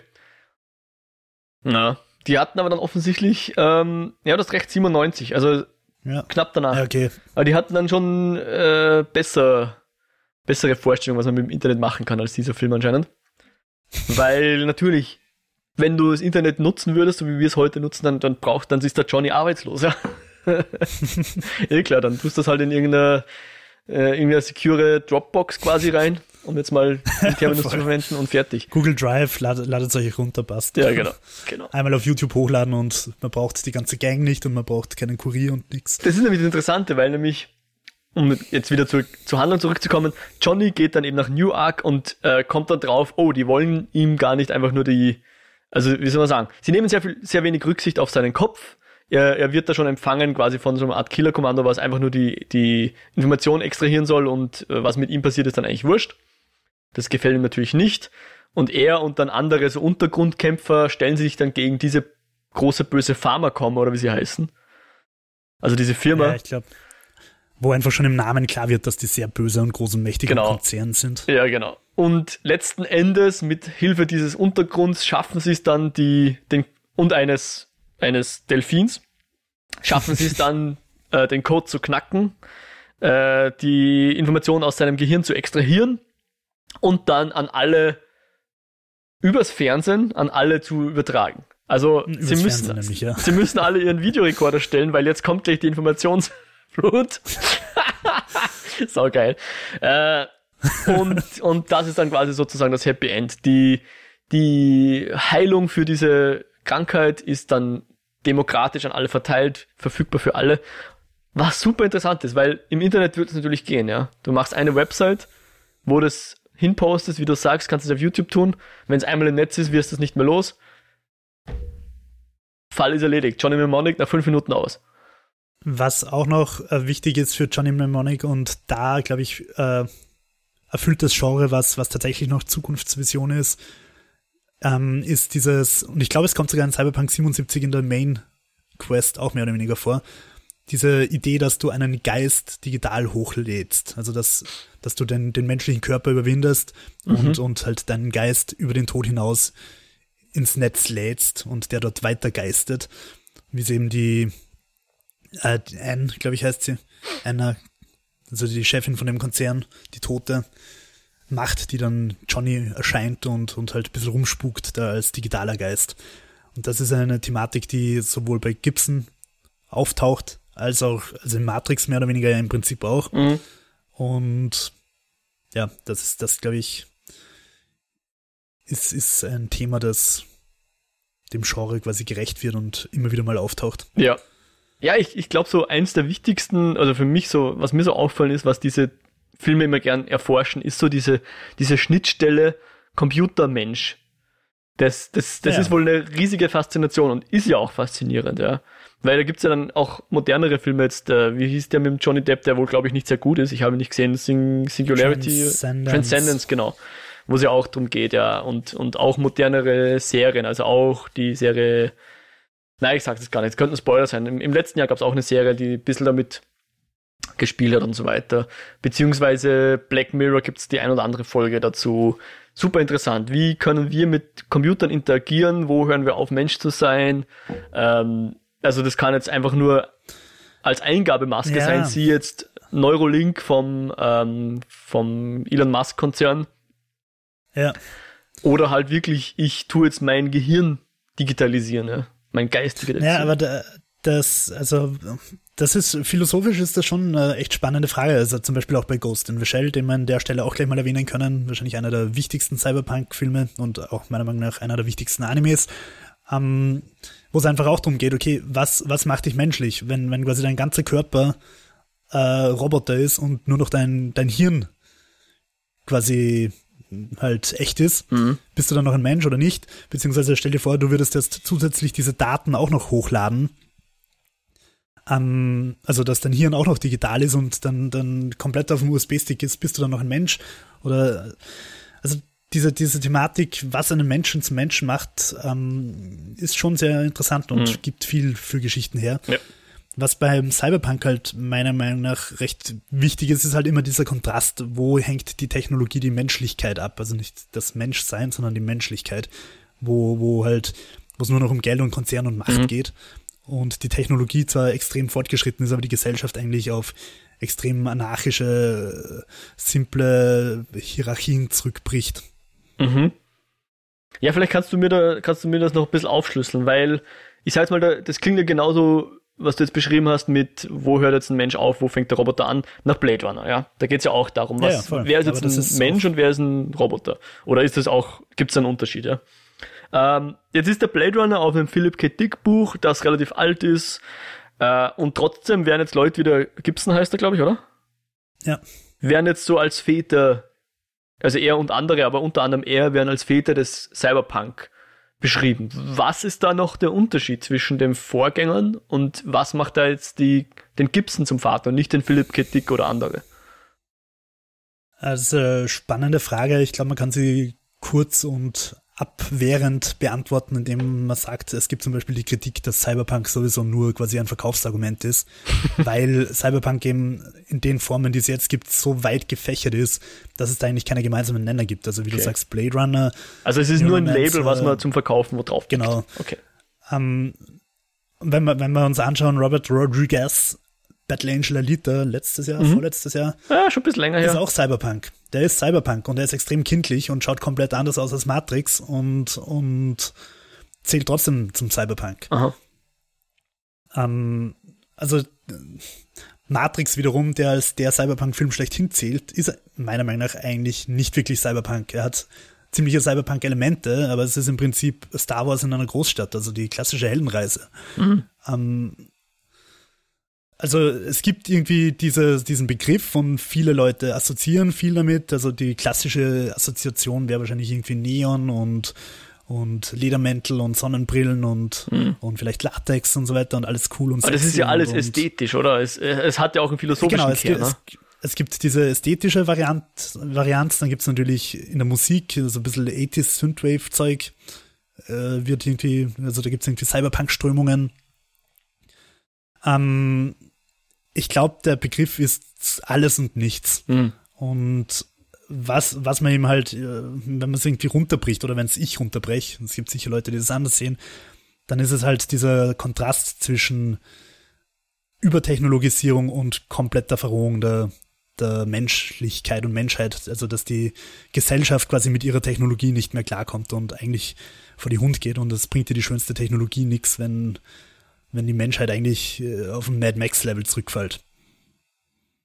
Na, die hatten aber dann offensichtlich, ähm, ja, das Recht 97, also ja. knapp danach. Ja, okay. Aber die hatten dann schon äh, besser, bessere Vorstellungen, was man mit dem Internet machen kann, als dieser Film anscheinend. Weil natürlich, wenn du das Internet nutzen würdest, so wie wir es heute nutzen, dann, dann braucht, dann ist der Johnny arbeitslos, ja. eh klar, dann tust du das halt in irgendeiner, äh, irgendeiner secure Dropbox quasi rein um jetzt mal den Terminus zu verwenden und fertig. Google Drive ladet, ladet euch runter, passt. Ja, genau, genau. Einmal auf YouTube hochladen und man braucht die ganze Gang nicht und man braucht keinen Kurier und nichts. Das ist nämlich das Interessante, weil nämlich, um jetzt wieder zurück, zur Handlung zurückzukommen, Johnny geht dann eben nach Newark und äh, kommt dann drauf, oh, die wollen ihm gar nicht einfach nur die, also wie soll man sagen, sie nehmen sehr viel, sehr wenig Rücksicht auf seinen Kopf, er, er wird da schon empfangen quasi von so einer Art Killerkommando, was einfach nur die, die Information extrahieren soll und äh, was mit ihm passiert ist dann eigentlich wurscht. Das gefällt ihm natürlich nicht. Und er und dann andere so Untergrundkämpfer stellen sich dann gegen diese große böse Pharmacom oder wie sie heißen. Also diese Firma. Ja, ich glaube. Wo einfach schon im Namen klar wird, dass die sehr böse und groß und mächtige genau. Konzern sind. Ja, genau. Und letzten Endes, mit Hilfe dieses Untergrunds, schaffen sie es dann, die, den, und eines, eines Delfins, schaffen sie es dann, äh, den Code zu knacken, äh, die Informationen aus seinem Gehirn zu extrahieren und dann an alle übers Fernsehen an alle zu übertragen. Also sie müssen, nämlich, ja. sie müssen alle ihren Videorekorder stellen, weil jetzt kommt gleich die Informationsflut. Sau geil. Äh, und, und das ist dann quasi sozusagen das Happy End. Die, die Heilung für diese Krankheit ist dann demokratisch an alle verteilt, verfügbar für alle. Was super interessant ist, weil im Internet wird es natürlich gehen, ja. Du machst eine Website, wo das hinpostest, wie du sagst, kannst du es auf YouTube tun. Wenn es einmal im Netz ist, wirst du es nicht mehr los. Fall ist erledigt. Johnny Mnemonic nach fünf Minuten aus. Was auch noch äh, wichtig ist für Johnny Mnemonic und da, glaube ich, äh, erfüllt das Genre, was, was tatsächlich noch Zukunftsvision ist, ähm, ist dieses, und ich glaube, es kommt sogar in Cyberpunk 77 in der Main Quest auch mehr oder weniger vor, diese Idee, dass du einen Geist digital hochlädst. Also dass, dass du den, den menschlichen Körper überwindest mhm. und, und halt deinen Geist über den Tod hinaus ins Netz lädst und der dort weiter geistet. Wie sie eben die äh, Anne, glaube ich, heißt sie, Anna, also die Chefin von dem Konzern, die Tote, macht, die dann Johnny erscheint und, und halt ein bisschen rumspukt da als digitaler Geist. Und das ist eine Thematik, die sowohl bei Gibson auftaucht, als auch, also in Matrix mehr oder weniger ja im Prinzip auch. Mhm. Und ja, das ist, das glaube ich, ist, ist ein Thema, das dem Genre quasi gerecht wird und immer wieder mal auftaucht. Ja. Ja, ich, ich glaube so eins der wichtigsten, also für mich so, was mir so auffallen ist, was diese Filme immer gern erforschen, ist so diese, diese Schnittstelle Computermensch. Das, das, das ja. ist wohl eine riesige Faszination und ist ja auch faszinierend, ja. Weil da gibt's ja dann auch modernere Filme jetzt, äh, wie hieß der mit dem Johnny Depp, der wohl, glaube ich, nicht sehr gut ist. Ich habe ihn nicht gesehen, Sing Singularity, Transcendence. Transcendence, genau. Wo es ja auch drum geht, ja. Und, und auch modernere Serien, also auch die Serie, nein, ich sage das gar nicht, es könnte ein Spoiler sein. Im, im letzten Jahr gab's auch eine Serie, die ein bisschen damit gespielt hat und so weiter. Beziehungsweise Black Mirror gibt's die ein oder andere Folge dazu. Super interessant. Wie können wir mit Computern interagieren? Wo hören wir auf, Mensch zu sein? Ähm, also das kann jetzt einfach nur als Eingabemaske ja. sein, sie jetzt Neurolink vom, ähm, vom Elon Musk Konzern. Ja. Oder halt wirklich, ich tue jetzt mein Gehirn digitalisieren, ja? mein Geist digitalisieren. Ja, aber da, das, also, das ist, philosophisch ist das schon eine echt spannende Frage. Also zum Beispiel auch bei Ghost in the Shell, den wir an der Stelle auch gleich mal erwähnen können. Wahrscheinlich einer der wichtigsten Cyberpunk-Filme und auch meiner Meinung nach einer der wichtigsten Animes. Ähm, wo es einfach auch darum geht, okay, was, was macht dich menschlich, wenn, wenn quasi dein ganzer Körper äh, Roboter ist und nur noch dein, dein Hirn quasi halt echt ist, mhm. bist du dann noch ein Mensch oder nicht? Beziehungsweise stell dir vor, du würdest jetzt zusätzlich diese Daten auch noch hochladen. Ähm, also, dass dein Hirn auch noch digital ist und dann, dann komplett auf dem USB-Stick ist, bist du dann noch ein Mensch? Oder, also, diese, diese Thematik, was einen Menschen zum Menschen macht, ähm, ist schon sehr interessant und mhm. gibt viel für Geschichten her. Ja. Was beim Cyberpunk halt meiner Meinung nach recht wichtig ist, ist halt immer dieser Kontrast, wo hängt die Technologie die Menschlichkeit ab. Also nicht das Menschsein, sondern die Menschlichkeit, wo, wo halt, wo es nur noch um Geld und Konzern und Macht mhm. geht. Und die Technologie zwar extrem fortgeschritten ist, aber die Gesellschaft eigentlich auf extrem anarchische, simple Hierarchien zurückbricht. Mhm. Ja, vielleicht kannst du mir da, kannst du mir das noch ein bisschen aufschlüsseln, weil ich sag jetzt mal, das klingt ja genauso, was du jetzt beschrieben hast mit, wo hört jetzt ein Mensch auf, wo fängt der Roboter an, nach Blade Runner, ja. Da geht's ja auch darum, was, ja, ja, wer ist jetzt Aber ein Mensch und wer ist ein Roboter? Oder ist das auch, gibt's einen Unterschied, ja? Ähm, jetzt ist der Blade Runner auf einem Philip K. Dick Buch, das relativ alt ist, äh, und trotzdem werden jetzt Leute wieder, Gibson heißt er, glaube ich, oder? Ja. Werden jetzt so als Väter also er und andere, aber unter anderem er werden als Väter des Cyberpunk beschrieben. Was ist da noch der Unterschied zwischen den Vorgängern und was macht da jetzt die, den Gibson zum Vater und nicht den Philipp K. Dick oder andere? Also spannende Frage. Ich glaube, man kann sie kurz und abwehrend beantworten, indem man sagt, es gibt zum Beispiel die Kritik, dass Cyberpunk sowieso nur quasi ein Verkaufsargument ist, weil Cyberpunk eben in den Formen, die es jetzt gibt, so weit gefächert ist, dass es da eigentlich keine gemeinsamen Nenner gibt. Also wie okay. du sagst, Blade Runner. Also es ist nur ein Label, was man zum Verkaufen wo drauf gibt. Genau. Okay. Ähm, wenn wir, wenn wir uns anschauen, Robert Rodriguez Battle Angel Alita letztes Jahr, mhm. vorletztes Jahr. Ja, schon ein bisschen länger her. Ist auch Cyberpunk. Der ist Cyberpunk und der ist extrem kindlich und schaut komplett anders aus als Matrix und, und zählt trotzdem zum Cyberpunk. Ähm, also Matrix wiederum, der als der Cyberpunk-Film schlechthin zählt, ist meiner Meinung nach eigentlich nicht wirklich Cyberpunk. Er hat ziemliche Cyberpunk-Elemente, aber es ist im Prinzip Star Wars in einer Großstadt, also die klassische Heldenreise. Mhm. Ähm, also es gibt irgendwie diese, diesen Begriff und viele Leute assoziieren viel damit. Also die klassische Assoziation wäre wahrscheinlich irgendwie Neon und, und Ledermäntel und Sonnenbrillen und, mhm. und vielleicht Latex und so weiter und alles cool und Aber das ist ja alles ästhetisch, oder? Es, es hat ja auch einen philosophischen genau, es, Kern, ne? es, es gibt diese ästhetische Variant, Varianz, dann gibt es natürlich in der Musik so ein bisschen 80s Synthwave-Zeug, äh, wird irgendwie, also da gibt es irgendwie Cyberpunk-Strömungen. Ähm, ich glaube, der Begriff ist alles und nichts. Mhm. Und was, was man eben halt, äh, wenn man es irgendwie runterbricht oder wenn es ich runterbreche, es gibt sicher Leute, die das anders sehen, dann ist es halt dieser Kontrast zwischen Übertechnologisierung und kompletter Verrohung der, der Menschlichkeit und Menschheit. Also, dass die Gesellschaft quasi mit ihrer Technologie nicht mehr klarkommt und eigentlich vor die Hund geht und das bringt dir die schönste Technologie nichts, wenn wenn die Menschheit eigentlich äh, auf ein Mad Max-Level zurückfällt.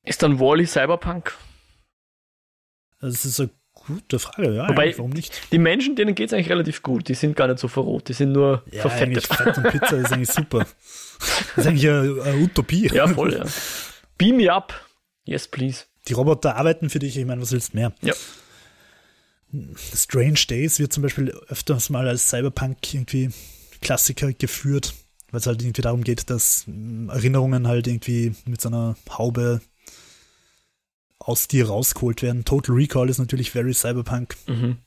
Ist dann Wally Cyberpunk? Das ist eine gute Frage, ja. Wobei, warum nicht? Die Menschen, denen geht es eigentlich relativ gut. Die sind gar nicht so verrot, die sind nur ja, verfettet. Fett und Pizza ist eigentlich super. Das ist eigentlich eine, eine Utopie. Ja, voll, ja. Beam me up. Yes, please. Die Roboter arbeiten für dich, ich meine, was willst du mehr? Ja. Strange Days wird zum Beispiel öfters mal als Cyberpunk irgendwie Klassiker geführt weil es halt irgendwie darum geht, dass hm, Erinnerungen halt irgendwie mit so einer Haube aus dir rausgeholt werden. Total Recall ist natürlich very Cyberpunk. Mhm.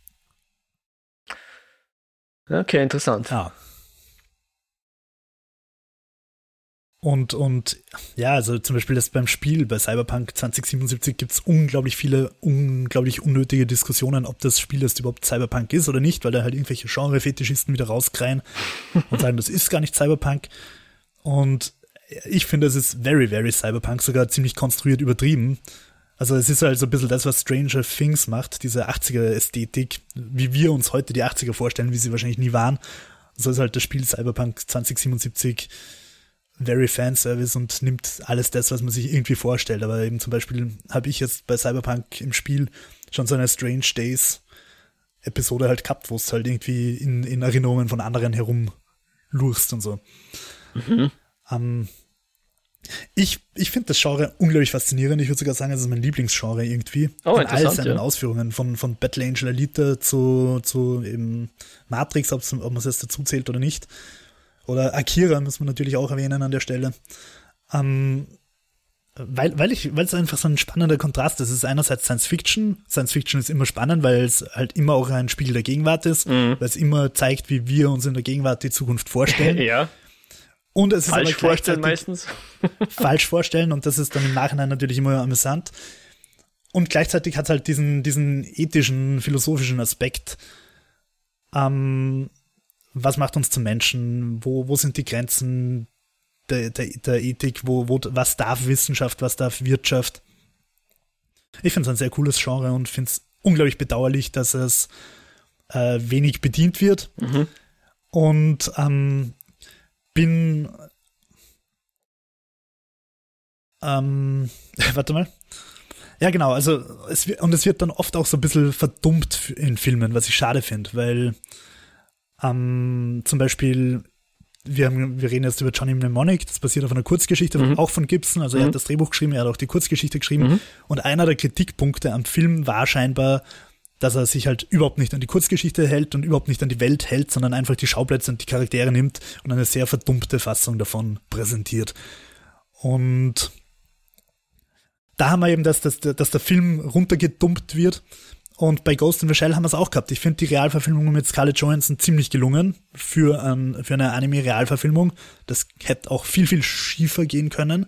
Okay, interessant. Ja. Und, und ja, also zum Beispiel das beim Spiel bei Cyberpunk 2077 gibt es unglaublich viele, unglaublich unnötige Diskussionen, ob das Spiel jetzt überhaupt Cyberpunk ist oder nicht, weil da halt irgendwelche Genre-Fetischisten wieder rauskreien und sagen, das ist gar nicht Cyberpunk. Und ich finde, es ist very, very Cyberpunk, sogar ziemlich konstruiert übertrieben. Also es ist halt so ein bisschen das, was Stranger Things macht, diese 80er-Ästhetik, wie wir uns heute die 80er vorstellen, wie sie wahrscheinlich nie waren. So ist halt das Spiel Cyberpunk 2077 very Fanservice und nimmt alles das, was man sich irgendwie vorstellt. Aber eben zum Beispiel habe ich jetzt bei Cyberpunk im Spiel schon so eine Strange Days Episode halt gehabt, wo es halt irgendwie in, in Erinnerungen von anderen herumlurst und so. Mhm. Ähm, ich ich finde das Genre unglaublich faszinierend. Ich würde sogar sagen, es ist mein Lieblingsgenre irgendwie. Oh, in all seinen ja. Ausführungen, von, von Battle Angel Elite zu, zu eben Matrix, ob man es jetzt dazu zählt oder nicht. Oder Akira muss man natürlich auch erwähnen an der Stelle. Ähm, weil, weil ich, weil es einfach so ein spannender Kontrast ist. Es ist einerseits Science Fiction. Science Fiction ist immer spannend, weil es halt immer auch ein Spiel der Gegenwart ist, mhm. weil es immer zeigt, wie wir uns in der Gegenwart die Zukunft vorstellen. ja. Und es ist falsch vorstellen meistens. falsch vorstellen und das ist dann im Nachhinein natürlich immer amüsant. Und gleichzeitig hat es halt diesen, diesen ethischen, philosophischen Aspekt. Ähm, was macht uns zu Menschen, wo, wo sind die Grenzen der, der, der Ethik, wo, wo, was darf Wissenschaft, was darf Wirtschaft. Ich finde es ein sehr cooles Genre und finde es unglaublich bedauerlich, dass es äh, wenig bedient wird. Mhm. Und ähm, bin ähm, warte mal. Ja, genau, also es und es wird dann oft auch so ein bisschen verdummt in Filmen, was ich schade finde, weil ähm, zum Beispiel, wir, haben, wir reden jetzt über Johnny Mnemonic, das basiert auf einer Kurzgeschichte, mhm. auch von Gibson. Also er hat mhm. das Drehbuch geschrieben, er hat auch die Kurzgeschichte geschrieben. Mhm. Und einer der Kritikpunkte am Film war scheinbar, dass er sich halt überhaupt nicht an die Kurzgeschichte hält und überhaupt nicht an die Welt hält, sondern einfach die Schauplätze und die Charaktere nimmt und eine sehr verdummte Fassung davon präsentiert. Und da haben wir eben, dass, dass, dass der Film runtergedumpt wird. Und bei Ghost in the Shell haben wir es auch gehabt. Ich finde die Realverfilmung mit Scarlett Johansson ziemlich gelungen für, ein, für eine Anime-Realverfilmung. Das hätte auch viel, viel schiefer gehen können.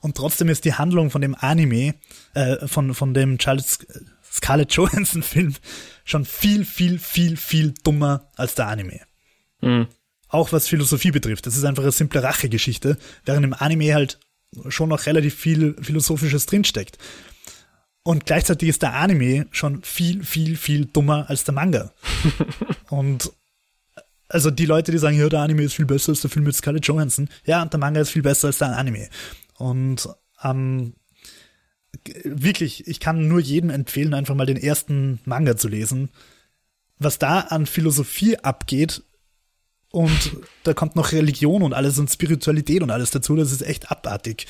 Und trotzdem ist die Handlung von dem Anime, äh, von, von dem Charles Scarlett Johansson-Film schon viel, viel, viel, viel dummer als der Anime. Mhm. Auch was Philosophie betrifft. Das ist einfach eine simple Rachegeschichte, während im Anime halt schon noch relativ viel Philosophisches drinsteckt. Und gleichzeitig ist der Anime schon viel, viel, viel dummer als der Manga. und also die Leute, die sagen, ja, der Anime ist viel besser als der Film mit Scarlett Johansson, ja, und der Manga ist viel besser als der Anime. Und ähm, wirklich, ich kann nur jedem empfehlen, einfach mal den ersten Manga zu lesen. Was da an Philosophie abgeht, und da kommt noch Religion und alles und Spiritualität und alles dazu, das ist echt abartig,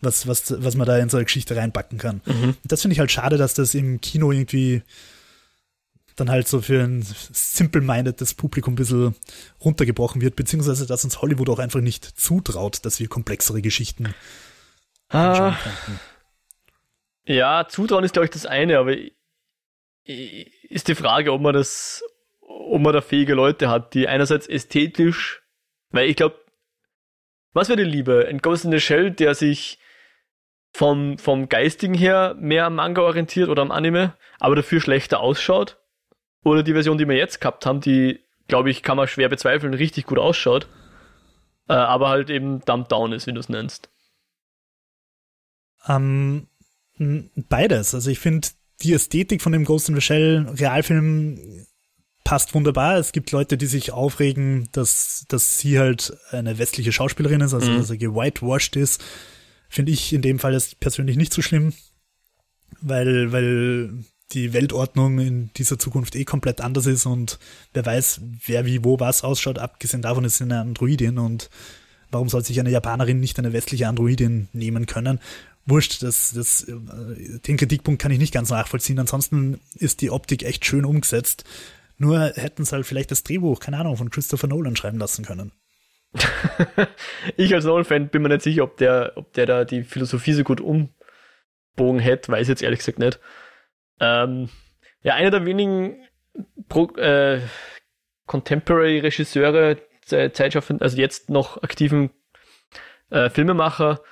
was, was, was man da in so eine Geschichte reinpacken kann. Mhm. Das finde ich halt schade, dass das im Kino irgendwie dann halt so für ein simple-mindedes Publikum ein bisschen runtergebrochen wird, beziehungsweise dass uns Hollywood auch einfach nicht zutraut, dass wir komplexere Geschichten ah, Ja, zutrauen ist, glaube ich, das eine, aber ist die Frage, ob man das, ob man da fähige Leute hat, die einerseits ästhetisch, weil ich glaube, was wäre dir lieber? Ein Ghost in the Shell, der sich vom, vom Geistigen her mehr am Manga orientiert oder am Anime, aber dafür schlechter ausschaut? Oder die Version, die wir jetzt gehabt haben, die, glaube ich, kann man schwer bezweifeln, richtig gut ausschaut, äh, aber halt eben dumped down ist, wie du es nennst? Ähm, beides. Also ich finde, die Ästhetik von dem Ghost in the Shell Realfilm passt wunderbar. Es gibt Leute, die sich aufregen, dass, dass sie halt eine westliche Schauspielerin ist, also mhm. dass sie gewhitewashed ist. Finde ich in dem Fall jetzt persönlich nicht so schlimm, weil, weil die Weltordnung in dieser Zukunft eh komplett anders ist und wer weiß, wer wie wo was ausschaut. Abgesehen davon ist sie eine Androidin und warum soll sich eine Japanerin nicht eine westliche Androidin nehmen können? wurscht, das, das, äh, den Kritikpunkt kann ich nicht ganz nachvollziehen. Ansonsten ist die Optik echt schön umgesetzt. Nur hätten es halt vielleicht das Drehbuch, keine Ahnung, von Christopher Nolan schreiben lassen können. ich als Nolan-Fan bin mir nicht sicher, ob der, ob der da die Philosophie so gut umbogen hätte, weiß jetzt ehrlich gesagt nicht. Ähm, ja, einer der wenigen Pro, äh, Contemporary-Regisseure, Zeitschaffenden, also jetzt noch aktiven äh, Filmemacher,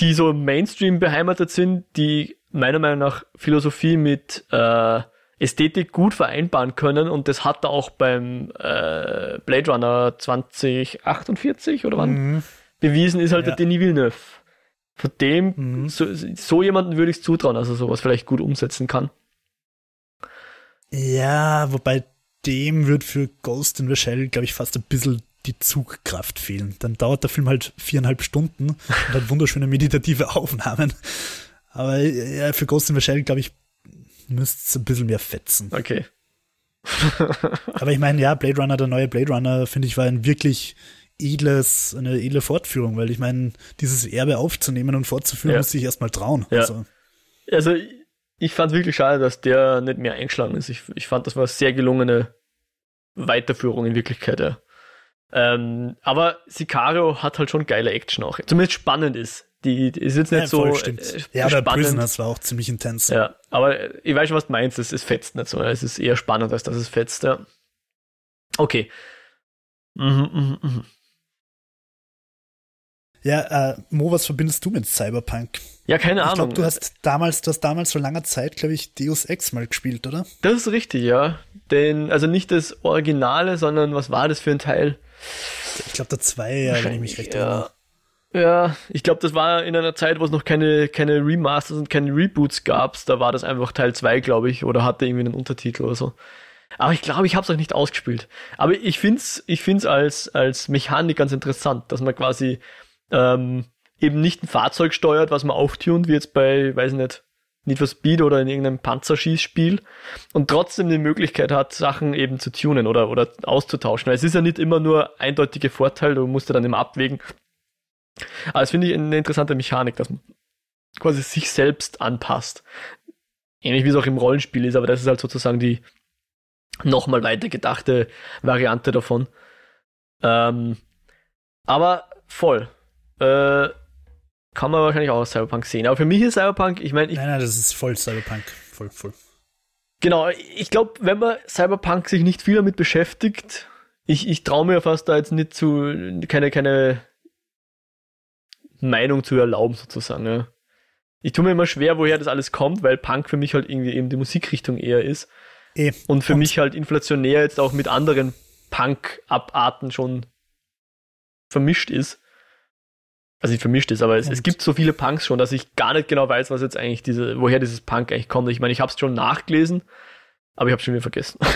die so Mainstream beheimatet sind, die meiner Meinung nach Philosophie mit äh, Ästhetik gut vereinbaren können und das hat er auch beim äh, Blade Runner 2048 oder wann mhm. bewiesen ist halt ja. der Denis Villeneuve. Von dem, mhm. so, so jemanden würde ich es zutrauen, dass er sowas vielleicht gut umsetzen kann. Ja, wobei dem wird für Ghost in the Shell, glaube ich, fast ein bisschen die Zugkraft fehlen. Dann dauert der Film halt viereinhalb Stunden und hat wunderschöne meditative Aufnahmen. Aber ja, für Ghost in the Shell, glaube ich, müsste es ein bisschen mehr fetzen. Okay. Aber ich meine, ja, Blade Runner, der neue Blade Runner, finde ich, war ein wirklich edles, eine edle Fortführung, weil ich meine, dieses Erbe aufzunehmen und fortzuführen, ja. muss ich erstmal trauen. Ja. Also, also ich fand es wirklich schade, dass der nicht mehr eingeschlagen ist. Ich, ich fand, das war eine sehr gelungene Weiterführung in Wirklichkeit, ja. Ähm, aber Sicario hat halt schon geile Action auch. Zumindest spannend ist. Die, die jetzt nicht ja, so. Stimmt. Äh, ja, aber spannend. Prisoners war auch ziemlich intens. Ja, aber ich weiß schon, was du meinst. Es, es fetzt nicht so. Es ist eher spannend, als dass es fetzt, ja. Okay. Mhm, mhm, mhm. Ja, äh, Mo, was verbindest du mit Cyberpunk? Ja, keine Ahnung. Ich glaube, du hast damals, du hast damals vor langer Zeit, glaube ich, Deus Ex mal gespielt, oder? Das ist richtig, ja. Denn, also nicht das Originale, sondern was war das für ein Teil? Ich glaube, der zwei, ja, wenn ich mich recht erinnere. Ja, ich glaube, das war in einer Zeit, wo es noch keine, keine Remasters und keine Reboots gab. Da war das einfach Teil 2, glaube ich, oder hatte irgendwie einen Untertitel oder so. Aber ich glaube, ich habe es auch nicht ausgespielt. Aber ich find's, ich find's als, als Mechanik ganz interessant, dass man quasi ähm, eben nicht ein Fahrzeug steuert, was man auftunt, wie jetzt bei, weiß nicht, Need for Speed oder in irgendeinem Panzerschießspiel und trotzdem die Möglichkeit hat, Sachen eben zu tunen oder, oder auszutauschen. Weil es ist ja nicht immer nur eindeutige Vorteil, du musst ja dann immer abwägen. Aber das finde ich eine interessante Mechanik, dass man quasi sich selbst anpasst. Ähnlich wie es auch im Rollenspiel ist, aber das ist halt sozusagen die nochmal weiter gedachte Variante davon. Ähm, aber voll. Äh, kann man wahrscheinlich auch aus Cyberpunk sehen. Aber für mich ist Cyberpunk, ich meine. Nein, nein, das ist voll Cyberpunk. Voll, voll. Genau, ich glaube, wenn man Cyberpunk sich nicht viel damit beschäftigt, ich, ich traue mir fast da jetzt nicht zu, keine, keine Meinung zu erlauben, sozusagen. Ja. Ich tue mir immer schwer, woher das alles kommt, weil Punk für mich halt irgendwie eben die Musikrichtung eher ist. E. Und für und mich halt inflationär jetzt auch mit anderen Punk-Abarten schon vermischt ist. Also nicht vermischt ist, aber es, es, gibt so viele Punks schon, dass ich gar nicht genau weiß, was jetzt eigentlich diese, woher dieses Punk eigentlich kommt. Ich meine, ich habe es schon nachgelesen, aber ich habe es schon wieder vergessen.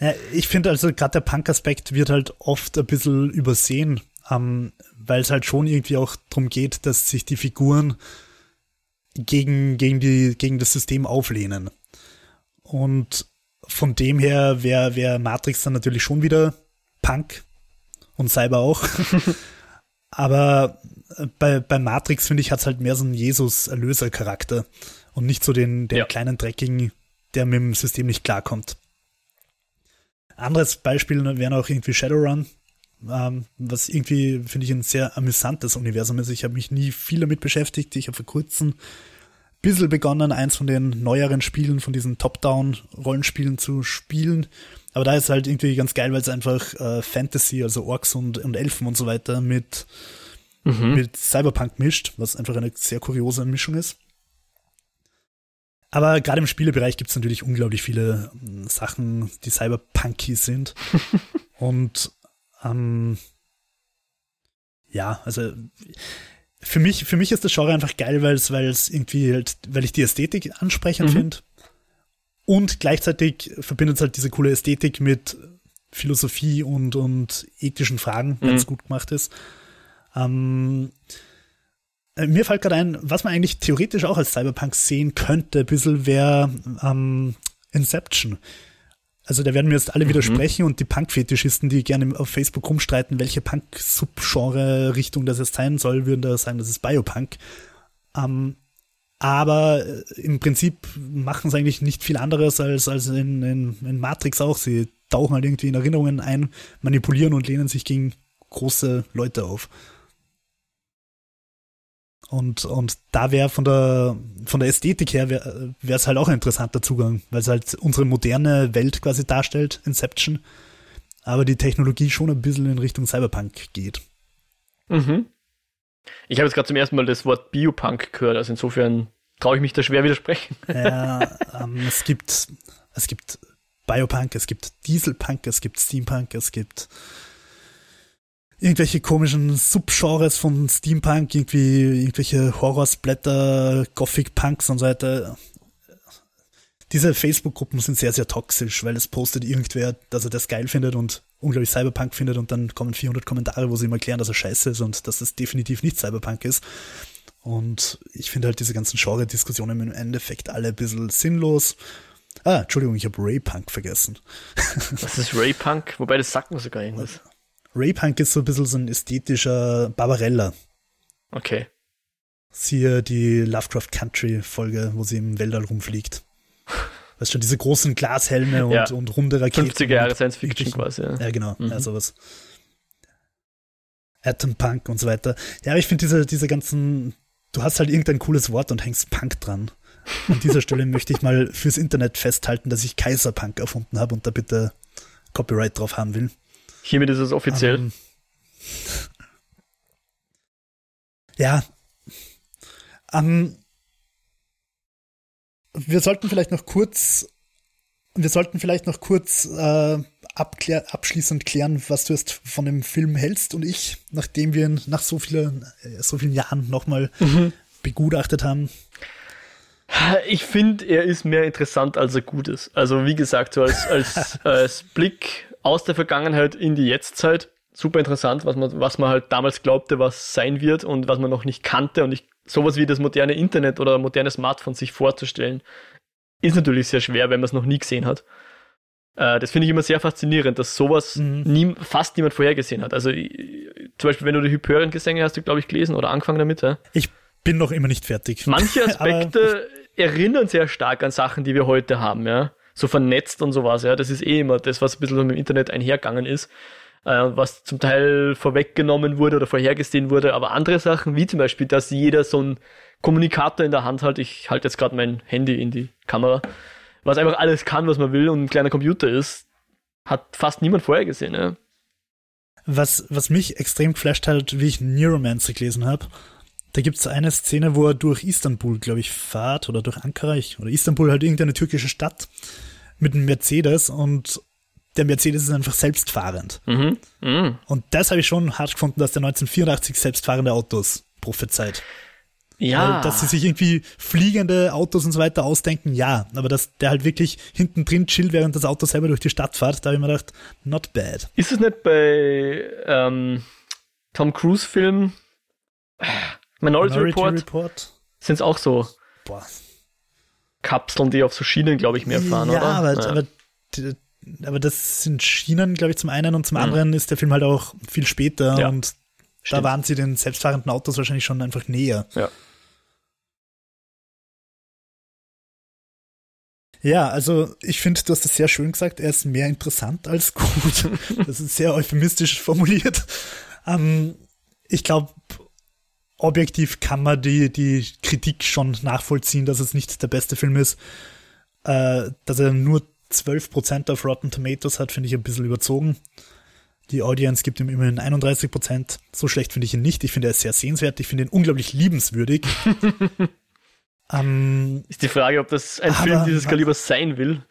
Ja, ich finde also gerade der Punk-Aspekt wird halt oft ein bisschen übersehen, ähm, weil es halt schon irgendwie auch darum geht, dass sich die Figuren gegen, gegen, die, gegen das System auflehnen. Und von dem her wäre wär Matrix dann natürlich schon wieder Punk und Cyber auch. Aber äh, bei, bei Matrix, finde ich, hat es halt mehr so einen Jesus-Erlöser-Charakter und nicht so den, den ja. kleinen Dreckigen, der mit dem System nicht klarkommt. Anderes Beispiel wären auch irgendwie Shadowrun, ähm, was irgendwie, finde ich, ein sehr amüsantes Universum ist. Ich habe mich nie viel damit beschäftigt. Ich habe vor kurzem bisschen begonnen, eins von den neueren Spielen, von diesen Top-Down-Rollenspielen zu spielen. Aber da ist halt irgendwie ganz geil, weil es einfach äh, Fantasy, also Orks und, und Elfen und so weiter mit, mhm. mit Cyberpunk mischt, was einfach eine sehr kuriose Mischung ist. Aber gerade im Spielebereich gibt es natürlich unglaublich viele ähm, Sachen, die cyberpunky sind. und ähm, ja, also für mich, für mich ist das Genre einfach geil, weil es, weil es irgendwie halt, weil ich die Ästhetik ansprechend mhm. finde. Und gleichzeitig verbindet es halt diese coole Ästhetik mit Philosophie und, und ethischen Fragen, wenn es mhm. gut gemacht ist. Ähm, äh, mir fällt gerade ein, was man eigentlich theoretisch auch als Cyberpunk sehen könnte, ein bisschen wäre ähm, Inception. Also da werden wir jetzt alle mhm. widersprechen und die Punk-Fetischisten, die gerne auf Facebook rumstreiten, welche Punk-Subgenre-Richtung das jetzt sein soll, würden da sagen, das ist Biopunk. Ähm, aber äh, im Prinzip machen sie eigentlich nicht viel anderes als, als in, in, in Matrix auch. Sie tauchen halt irgendwie in Erinnerungen ein, manipulieren und lehnen sich gegen große Leute auf. Und, und da wäre von der, von der Ästhetik her wäre es halt auch ein interessanter Zugang, weil es halt unsere moderne Welt quasi darstellt, Inception, aber die Technologie schon ein bisschen in Richtung Cyberpunk geht. Mhm. Ich habe jetzt gerade zum ersten Mal das Wort Biopunk gehört, also insofern traue ich mich da schwer widersprechen. Ja, ähm, es gibt, es gibt Biopunk, es gibt Dieselpunk, es gibt Steampunk, es gibt irgendwelche komischen Subgenres von Steampunk, irgendwie irgendwelche Horrorsblätter, Gothic-Punks und so weiter. Diese Facebook-Gruppen sind sehr, sehr toxisch, weil es postet irgendwer, dass er das geil findet und unglaublich Cyberpunk findet und dann kommen 400 Kommentare, wo sie ihm erklären, dass er scheiße ist und dass das definitiv nicht Cyberpunk ist. Und ich finde halt diese ganzen Genre-Diskussionen im Endeffekt alle ein bisschen sinnlos. Ah, Entschuldigung, ich habe Ray-Punk vergessen. Was ist Ray-Punk? Wobei das sagt mir sogar irgendwas. Raypunk ist so ein bisschen so ein ästhetischer Barbarella. Okay. Siehe die Lovecraft Country Folge, wo sie im Weltall rumfliegt. Weißt du, diese großen Glashelme und, ja. und runde Raketen. 50er Jahre Science Fiction quasi. Ja, ja genau. Mhm. Ja, sowas. Atom Punk und so weiter. Ja, aber ich finde diese, diese ganzen, du hast halt irgendein cooles Wort und hängst Punk dran. An dieser Stelle möchte ich mal fürs Internet festhalten, dass ich Kaiserpunk erfunden habe und da bitte Copyright drauf haben will. Hiermit ist es offiziell. Um, ja. Um, ähm, wir sollten vielleicht noch kurz, wir sollten vielleicht noch kurz äh, abklär, abschließend klären, was du jetzt von dem Film hältst und ich, nachdem wir ihn nach so vielen, äh, so vielen Jahren nochmal mhm. begutachtet haben. Ich finde, er ist mehr interessant, als er gut ist. Also wie gesagt, so als, als, als Blick aus der Vergangenheit in die Jetztzeit. Super interessant, was man, was man halt damals glaubte, was sein wird und was man noch nicht kannte. Und ich, sowas wie das moderne Internet oder moderne Smartphone sich vorzustellen, ist natürlich sehr schwer, wenn man es noch nie gesehen hat. Äh, das finde ich immer sehr faszinierend, dass sowas mhm. nie, fast niemand vorhergesehen hat. Also zum Beispiel, wenn du die Hyperion-Gesänge hast, du glaube ich gelesen oder angefangen damit. Ja? Ich bin noch immer nicht fertig. Manche Aspekte erinnern sehr stark an Sachen, die wir heute haben, ja. So vernetzt und sowas, ja. Das ist eh immer das, was ein bisschen im Internet einhergegangen ist, äh, was zum Teil vorweggenommen wurde oder vorhergesehen wurde. Aber andere Sachen, wie zum Beispiel, dass jeder so ein Kommunikator in der Hand hat. Ich halte jetzt gerade mein Handy in die Kamera, was einfach alles kann, was man will und ein kleiner Computer ist, hat fast niemand vorher gesehen, ja. Was, was mich extrem geflasht hat, wie ich Neuromancer gelesen habe, da gibt es eine Szene, wo er durch Istanbul, glaube ich, fahrt oder durch Ankara ich, oder Istanbul halt irgendeine türkische Stadt mit einem Mercedes und der Mercedes ist einfach selbstfahrend. Mhm. Mhm. Und das habe ich schon hart gefunden, dass der 1984 selbstfahrende Autos prophezeit. Ja. Weil, dass sie sich irgendwie fliegende Autos und so weiter ausdenken, ja. Aber dass der halt wirklich hinten drin chillt, während das Auto selber durch die Stadt fährt, da habe ich mir gedacht, not bad. Ist es nicht bei ähm, Tom Cruise Film Minority, Minority Report, Report. sind es auch so Boah. Kapseln, die auf so Schienen, glaube ich, mehr fahren, ja, oder? Aber, ja, aber, aber das sind Schienen, glaube ich, zum einen und zum mhm. anderen ist der Film halt auch viel später ja. und Stimmt. da waren sie den selbstfahrenden Autos wahrscheinlich schon einfach näher. Ja. Ja, also ich finde, du hast es sehr schön gesagt, er ist mehr interessant als gut. Das ist sehr euphemistisch formuliert. Ähm, ich glaube, objektiv kann man die, die Kritik schon nachvollziehen, dass es nicht der beste Film ist. Äh, dass er nur 12% auf Rotten Tomatoes hat, finde ich ein bisschen überzogen. Die Audience gibt ihm immerhin 31%. So schlecht finde ich ihn nicht. Ich finde er ist sehr sehenswert. Ich finde ihn unglaublich liebenswürdig. ähm, ist die Frage, ob das ein Film dieses Kalibers sein will.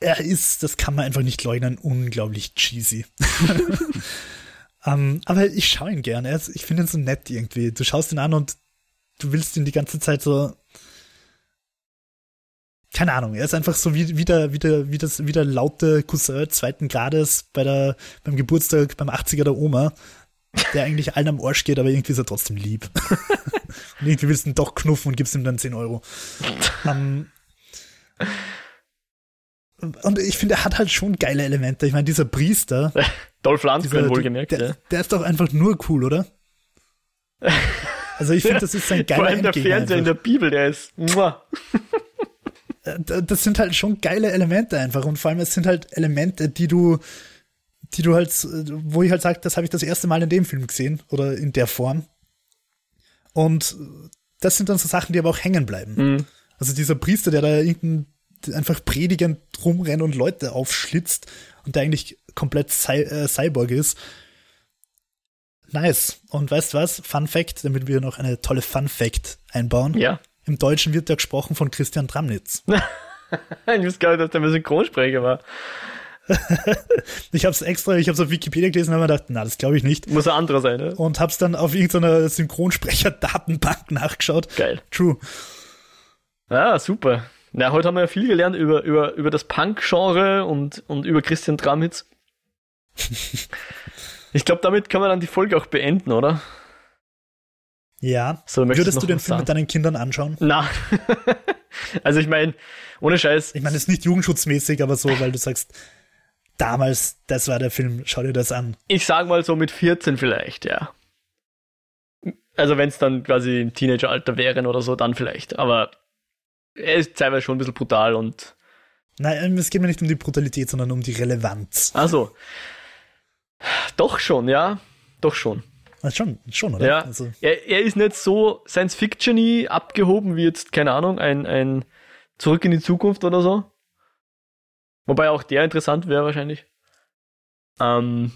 Er ist, das kann man einfach nicht leugnen, unglaublich cheesy. Um, ähm, aber ich schaue ihn gerne. Ich finde ihn so nett irgendwie. Du schaust ihn an und du willst ihn die ganze Zeit so. Keine Ahnung, er ist einfach so wie, wie, der, wie, der, wie, das, wie der laute Cousin zweiten Grades bei der, beim Geburtstag, beim 80er der Oma, der eigentlich allen am Arsch geht, aber irgendwie ist er trotzdem lieb. und irgendwie willst du ihn doch knuffen und gibst ihm dann 10 Euro. Um, ähm, und ich finde, er hat halt schon geile Elemente. Ich meine, dieser Priester, Dolph Lundgren wohlgemerkt. Der, ja. der ist doch einfach nur cool, oder? Also ich finde, das ist ein geiler Vor allem der Fernseher einfach. in der Bibel, der ist. Äh, das sind halt schon geile Elemente einfach und vor allem es sind halt Elemente, die du, die du halt, wo ich halt sage, das habe ich das erste Mal in dem Film gesehen oder in der Form. Und das sind dann so Sachen, die aber auch hängen bleiben. Mhm. Also dieser Priester, der da irgendein einfach predigend rumrennt und Leute aufschlitzt und der eigentlich komplett Cy äh, Cyborg ist. Nice. Und weißt du was? Fun Fact, damit wir noch eine tolle Fun Fact einbauen. Ja. Im Deutschen wird er gesprochen von Christian Tramnitz. ich wusste gar nicht, dass der mal Synchronsprecher war. ich habe es extra, ich habe es auf Wikipedia gelesen und habe mir gedacht, na, das glaube ich nicht. Muss ein anderer sein, ne? Und habe es dann auf irgendeiner Synchronsprecher-Datenbank nachgeschaut. Geil. True. Ah, super. Na, heute haben wir ja viel gelernt über, über, über das Punk-Genre und, und über Christian Tramitz. ich glaube, damit kann man dann die Folge auch beenden, oder? Ja. So, Würdest du den Film sagen? mit deinen Kindern anschauen? Na. also ich meine, ohne Scheiß. Ich meine, es ist nicht jugendschutzmäßig, aber so, weil du sagst, damals, das war der Film, schau dir das an. Ich sag mal so mit 14 vielleicht, ja. Also wenn es dann quasi im Teenageralter wären oder so, dann vielleicht. Aber er ist teilweise schon ein bisschen brutal und. Nein, es geht mir nicht um die Brutalität, sondern um die Relevanz. Also. Doch schon, ja. Doch schon. Also schon, schon, oder? Ja. Also. Er, er ist nicht so Science-Fiction-y abgehoben wie jetzt, keine Ahnung, ein, ein Zurück in die Zukunft oder so. Wobei auch der interessant wäre wahrscheinlich. Ähm,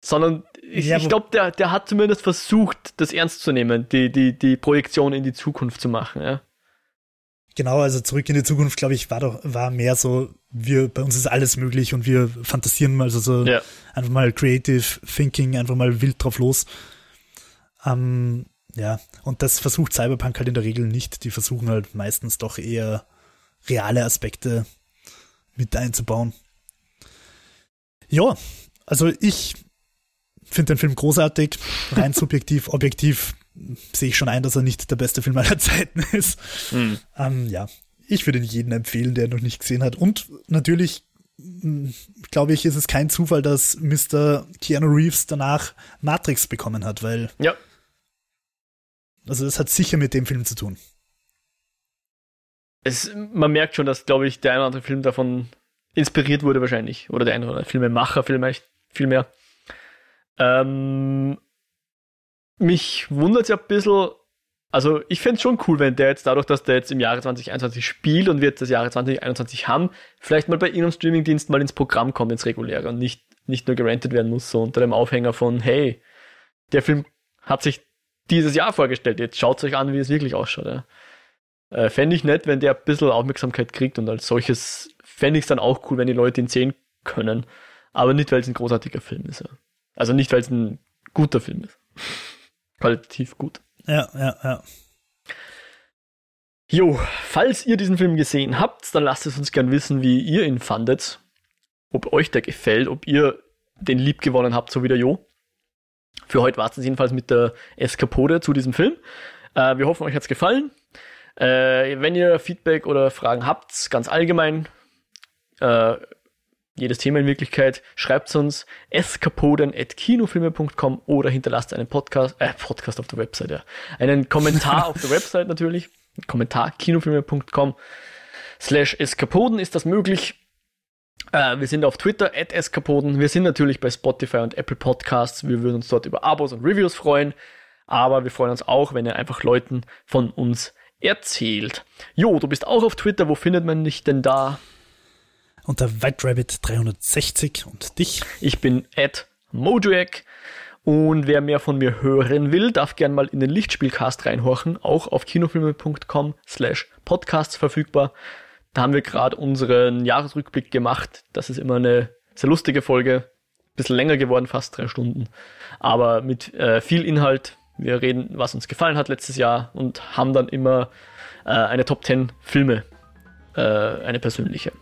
sondern ich, ja, ich glaube, der, der hat zumindest versucht, das ernst zu nehmen, die, die, die Projektion in die Zukunft zu machen, ja. Genau, also zurück in die Zukunft, glaube ich, war doch, war mehr so, wir, bei uns ist alles möglich und wir fantasieren mal, also so ja. einfach mal Creative Thinking, einfach mal wild drauf los. Ähm, ja, und das versucht Cyberpunk halt in der Regel nicht. Die versuchen halt meistens doch eher reale Aspekte mit einzubauen. Ja, also ich finde den Film großartig, rein subjektiv, objektiv sehe ich schon ein, dass er nicht der beste Film aller Zeiten ist. Mhm. Ähm, ja, ich würde ihn jedem empfehlen, der ihn noch nicht gesehen hat. Und natürlich, hm, glaube ich, ist es kein Zufall, dass Mr. Keanu Reeves danach Matrix bekommen hat, weil ja. Also das hat sicher mit dem Film zu tun. Es, man merkt schon, dass, glaube ich, der eine oder andere Film davon inspiriert wurde wahrscheinlich. Oder der eine oder andere Filmemacher vielleicht vielmehr. Ähm, mich wundert es ja ein bisschen, also ich fände es schon cool, wenn der jetzt dadurch, dass der jetzt im Jahre 2021 spielt und wir jetzt das Jahre 2021 haben, vielleicht mal bei Ihnen im Streamingdienst mal ins Programm kommt, ins reguläre und nicht, nicht nur gerentet werden muss, so unter dem Aufhänger von, hey, der Film hat sich dieses Jahr vorgestellt, jetzt schaut euch an, wie es wirklich ausschaut. Ja. Äh, fände ich nett, wenn der ein bisschen Aufmerksamkeit kriegt und als solches fände ich es dann auch cool, wenn die Leute ihn sehen können. Aber nicht, weil es ein großartiger Film ist. Ja. Also nicht, weil es ein guter Film ist. Qualitativ gut. Ja, ja, ja. Jo, falls ihr diesen Film gesehen habt, dann lasst es uns gern wissen, wie ihr ihn fandet. Ob euch der gefällt, ob ihr den lieb gewonnen habt, so wie der Jo. Für heute war es jedenfalls mit der Eskapode zu diesem Film. Äh, wir hoffen, euch hat's gefallen. Äh, wenn ihr Feedback oder Fragen habt, ganz allgemein, äh, jedes Thema in Wirklichkeit, schreibt uns eskapoden.kinofilme.com oder hinterlasst einen Podcast, äh, Podcast auf der Website, ja. Einen Kommentar auf der Website natürlich. Kommentar kinofilme.com slash eskapoden ist das möglich. Äh, wir sind auf Twitter at eskapoden. Wir sind natürlich bei Spotify und Apple Podcasts. Wir würden uns dort über Abos und Reviews freuen. Aber wir freuen uns auch, wenn ihr einfach Leuten von uns erzählt. Jo, du bist auch auf Twitter. Wo findet man dich denn da? Unter WhiteRabbit360 und dich. Ich bin at Mojack. Und wer mehr von mir hören will, darf gern mal in den Lichtspielcast reinhorchen, auch auf kinofilme.com slash podcasts verfügbar. Da haben wir gerade unseren Jahresrückblick gemacht. Das ist immer eine sehr lustige Folge. Bisschen länger geworden, fast drei Stunden. Aber mit äh, viel Inhalt. Wir reden, was uns gefallen hat letztes Jahr und haben dann immer äh, eine Top 10 Filme, äh, eine persönliche.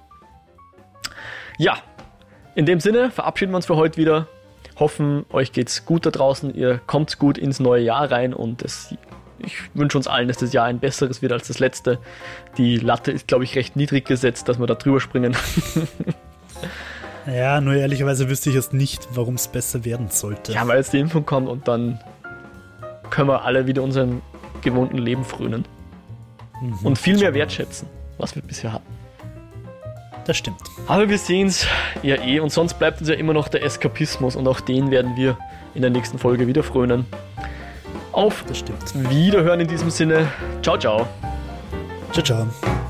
Ja, in dem Sinne verabschieden wir uns für heute wieder. Hoffen, euch geht's gut da draußen. Ihr kommt gut ins neue Jahr rein und es, ich wünsche uns allen, dass das Jahr ein besseres wird als das letzte. Die Latte ist, glaube ich, recht niedrig gesetzt, dass wir da drüber springen. ja, nur ehrlicherweise wüsste ich jetzt nicht, warum es besser werden sollte. Ja, weil jetzt die Impfung kommt und dann können wir alle wieder unserem gewohnten Leben frönen. Mhm, und viel mehr wertschätzen, was wir bisher hatten. Das stimmt. Aber wir sehen es ja eh und sonst bleibt uns ja immer noch der Eskapismus und auch den werden wir in der nächsten Folge wieder frönen. Auf das stimmt. Wiederhören in diesem Sinne. Ciao, ciao. Ciao, ciao.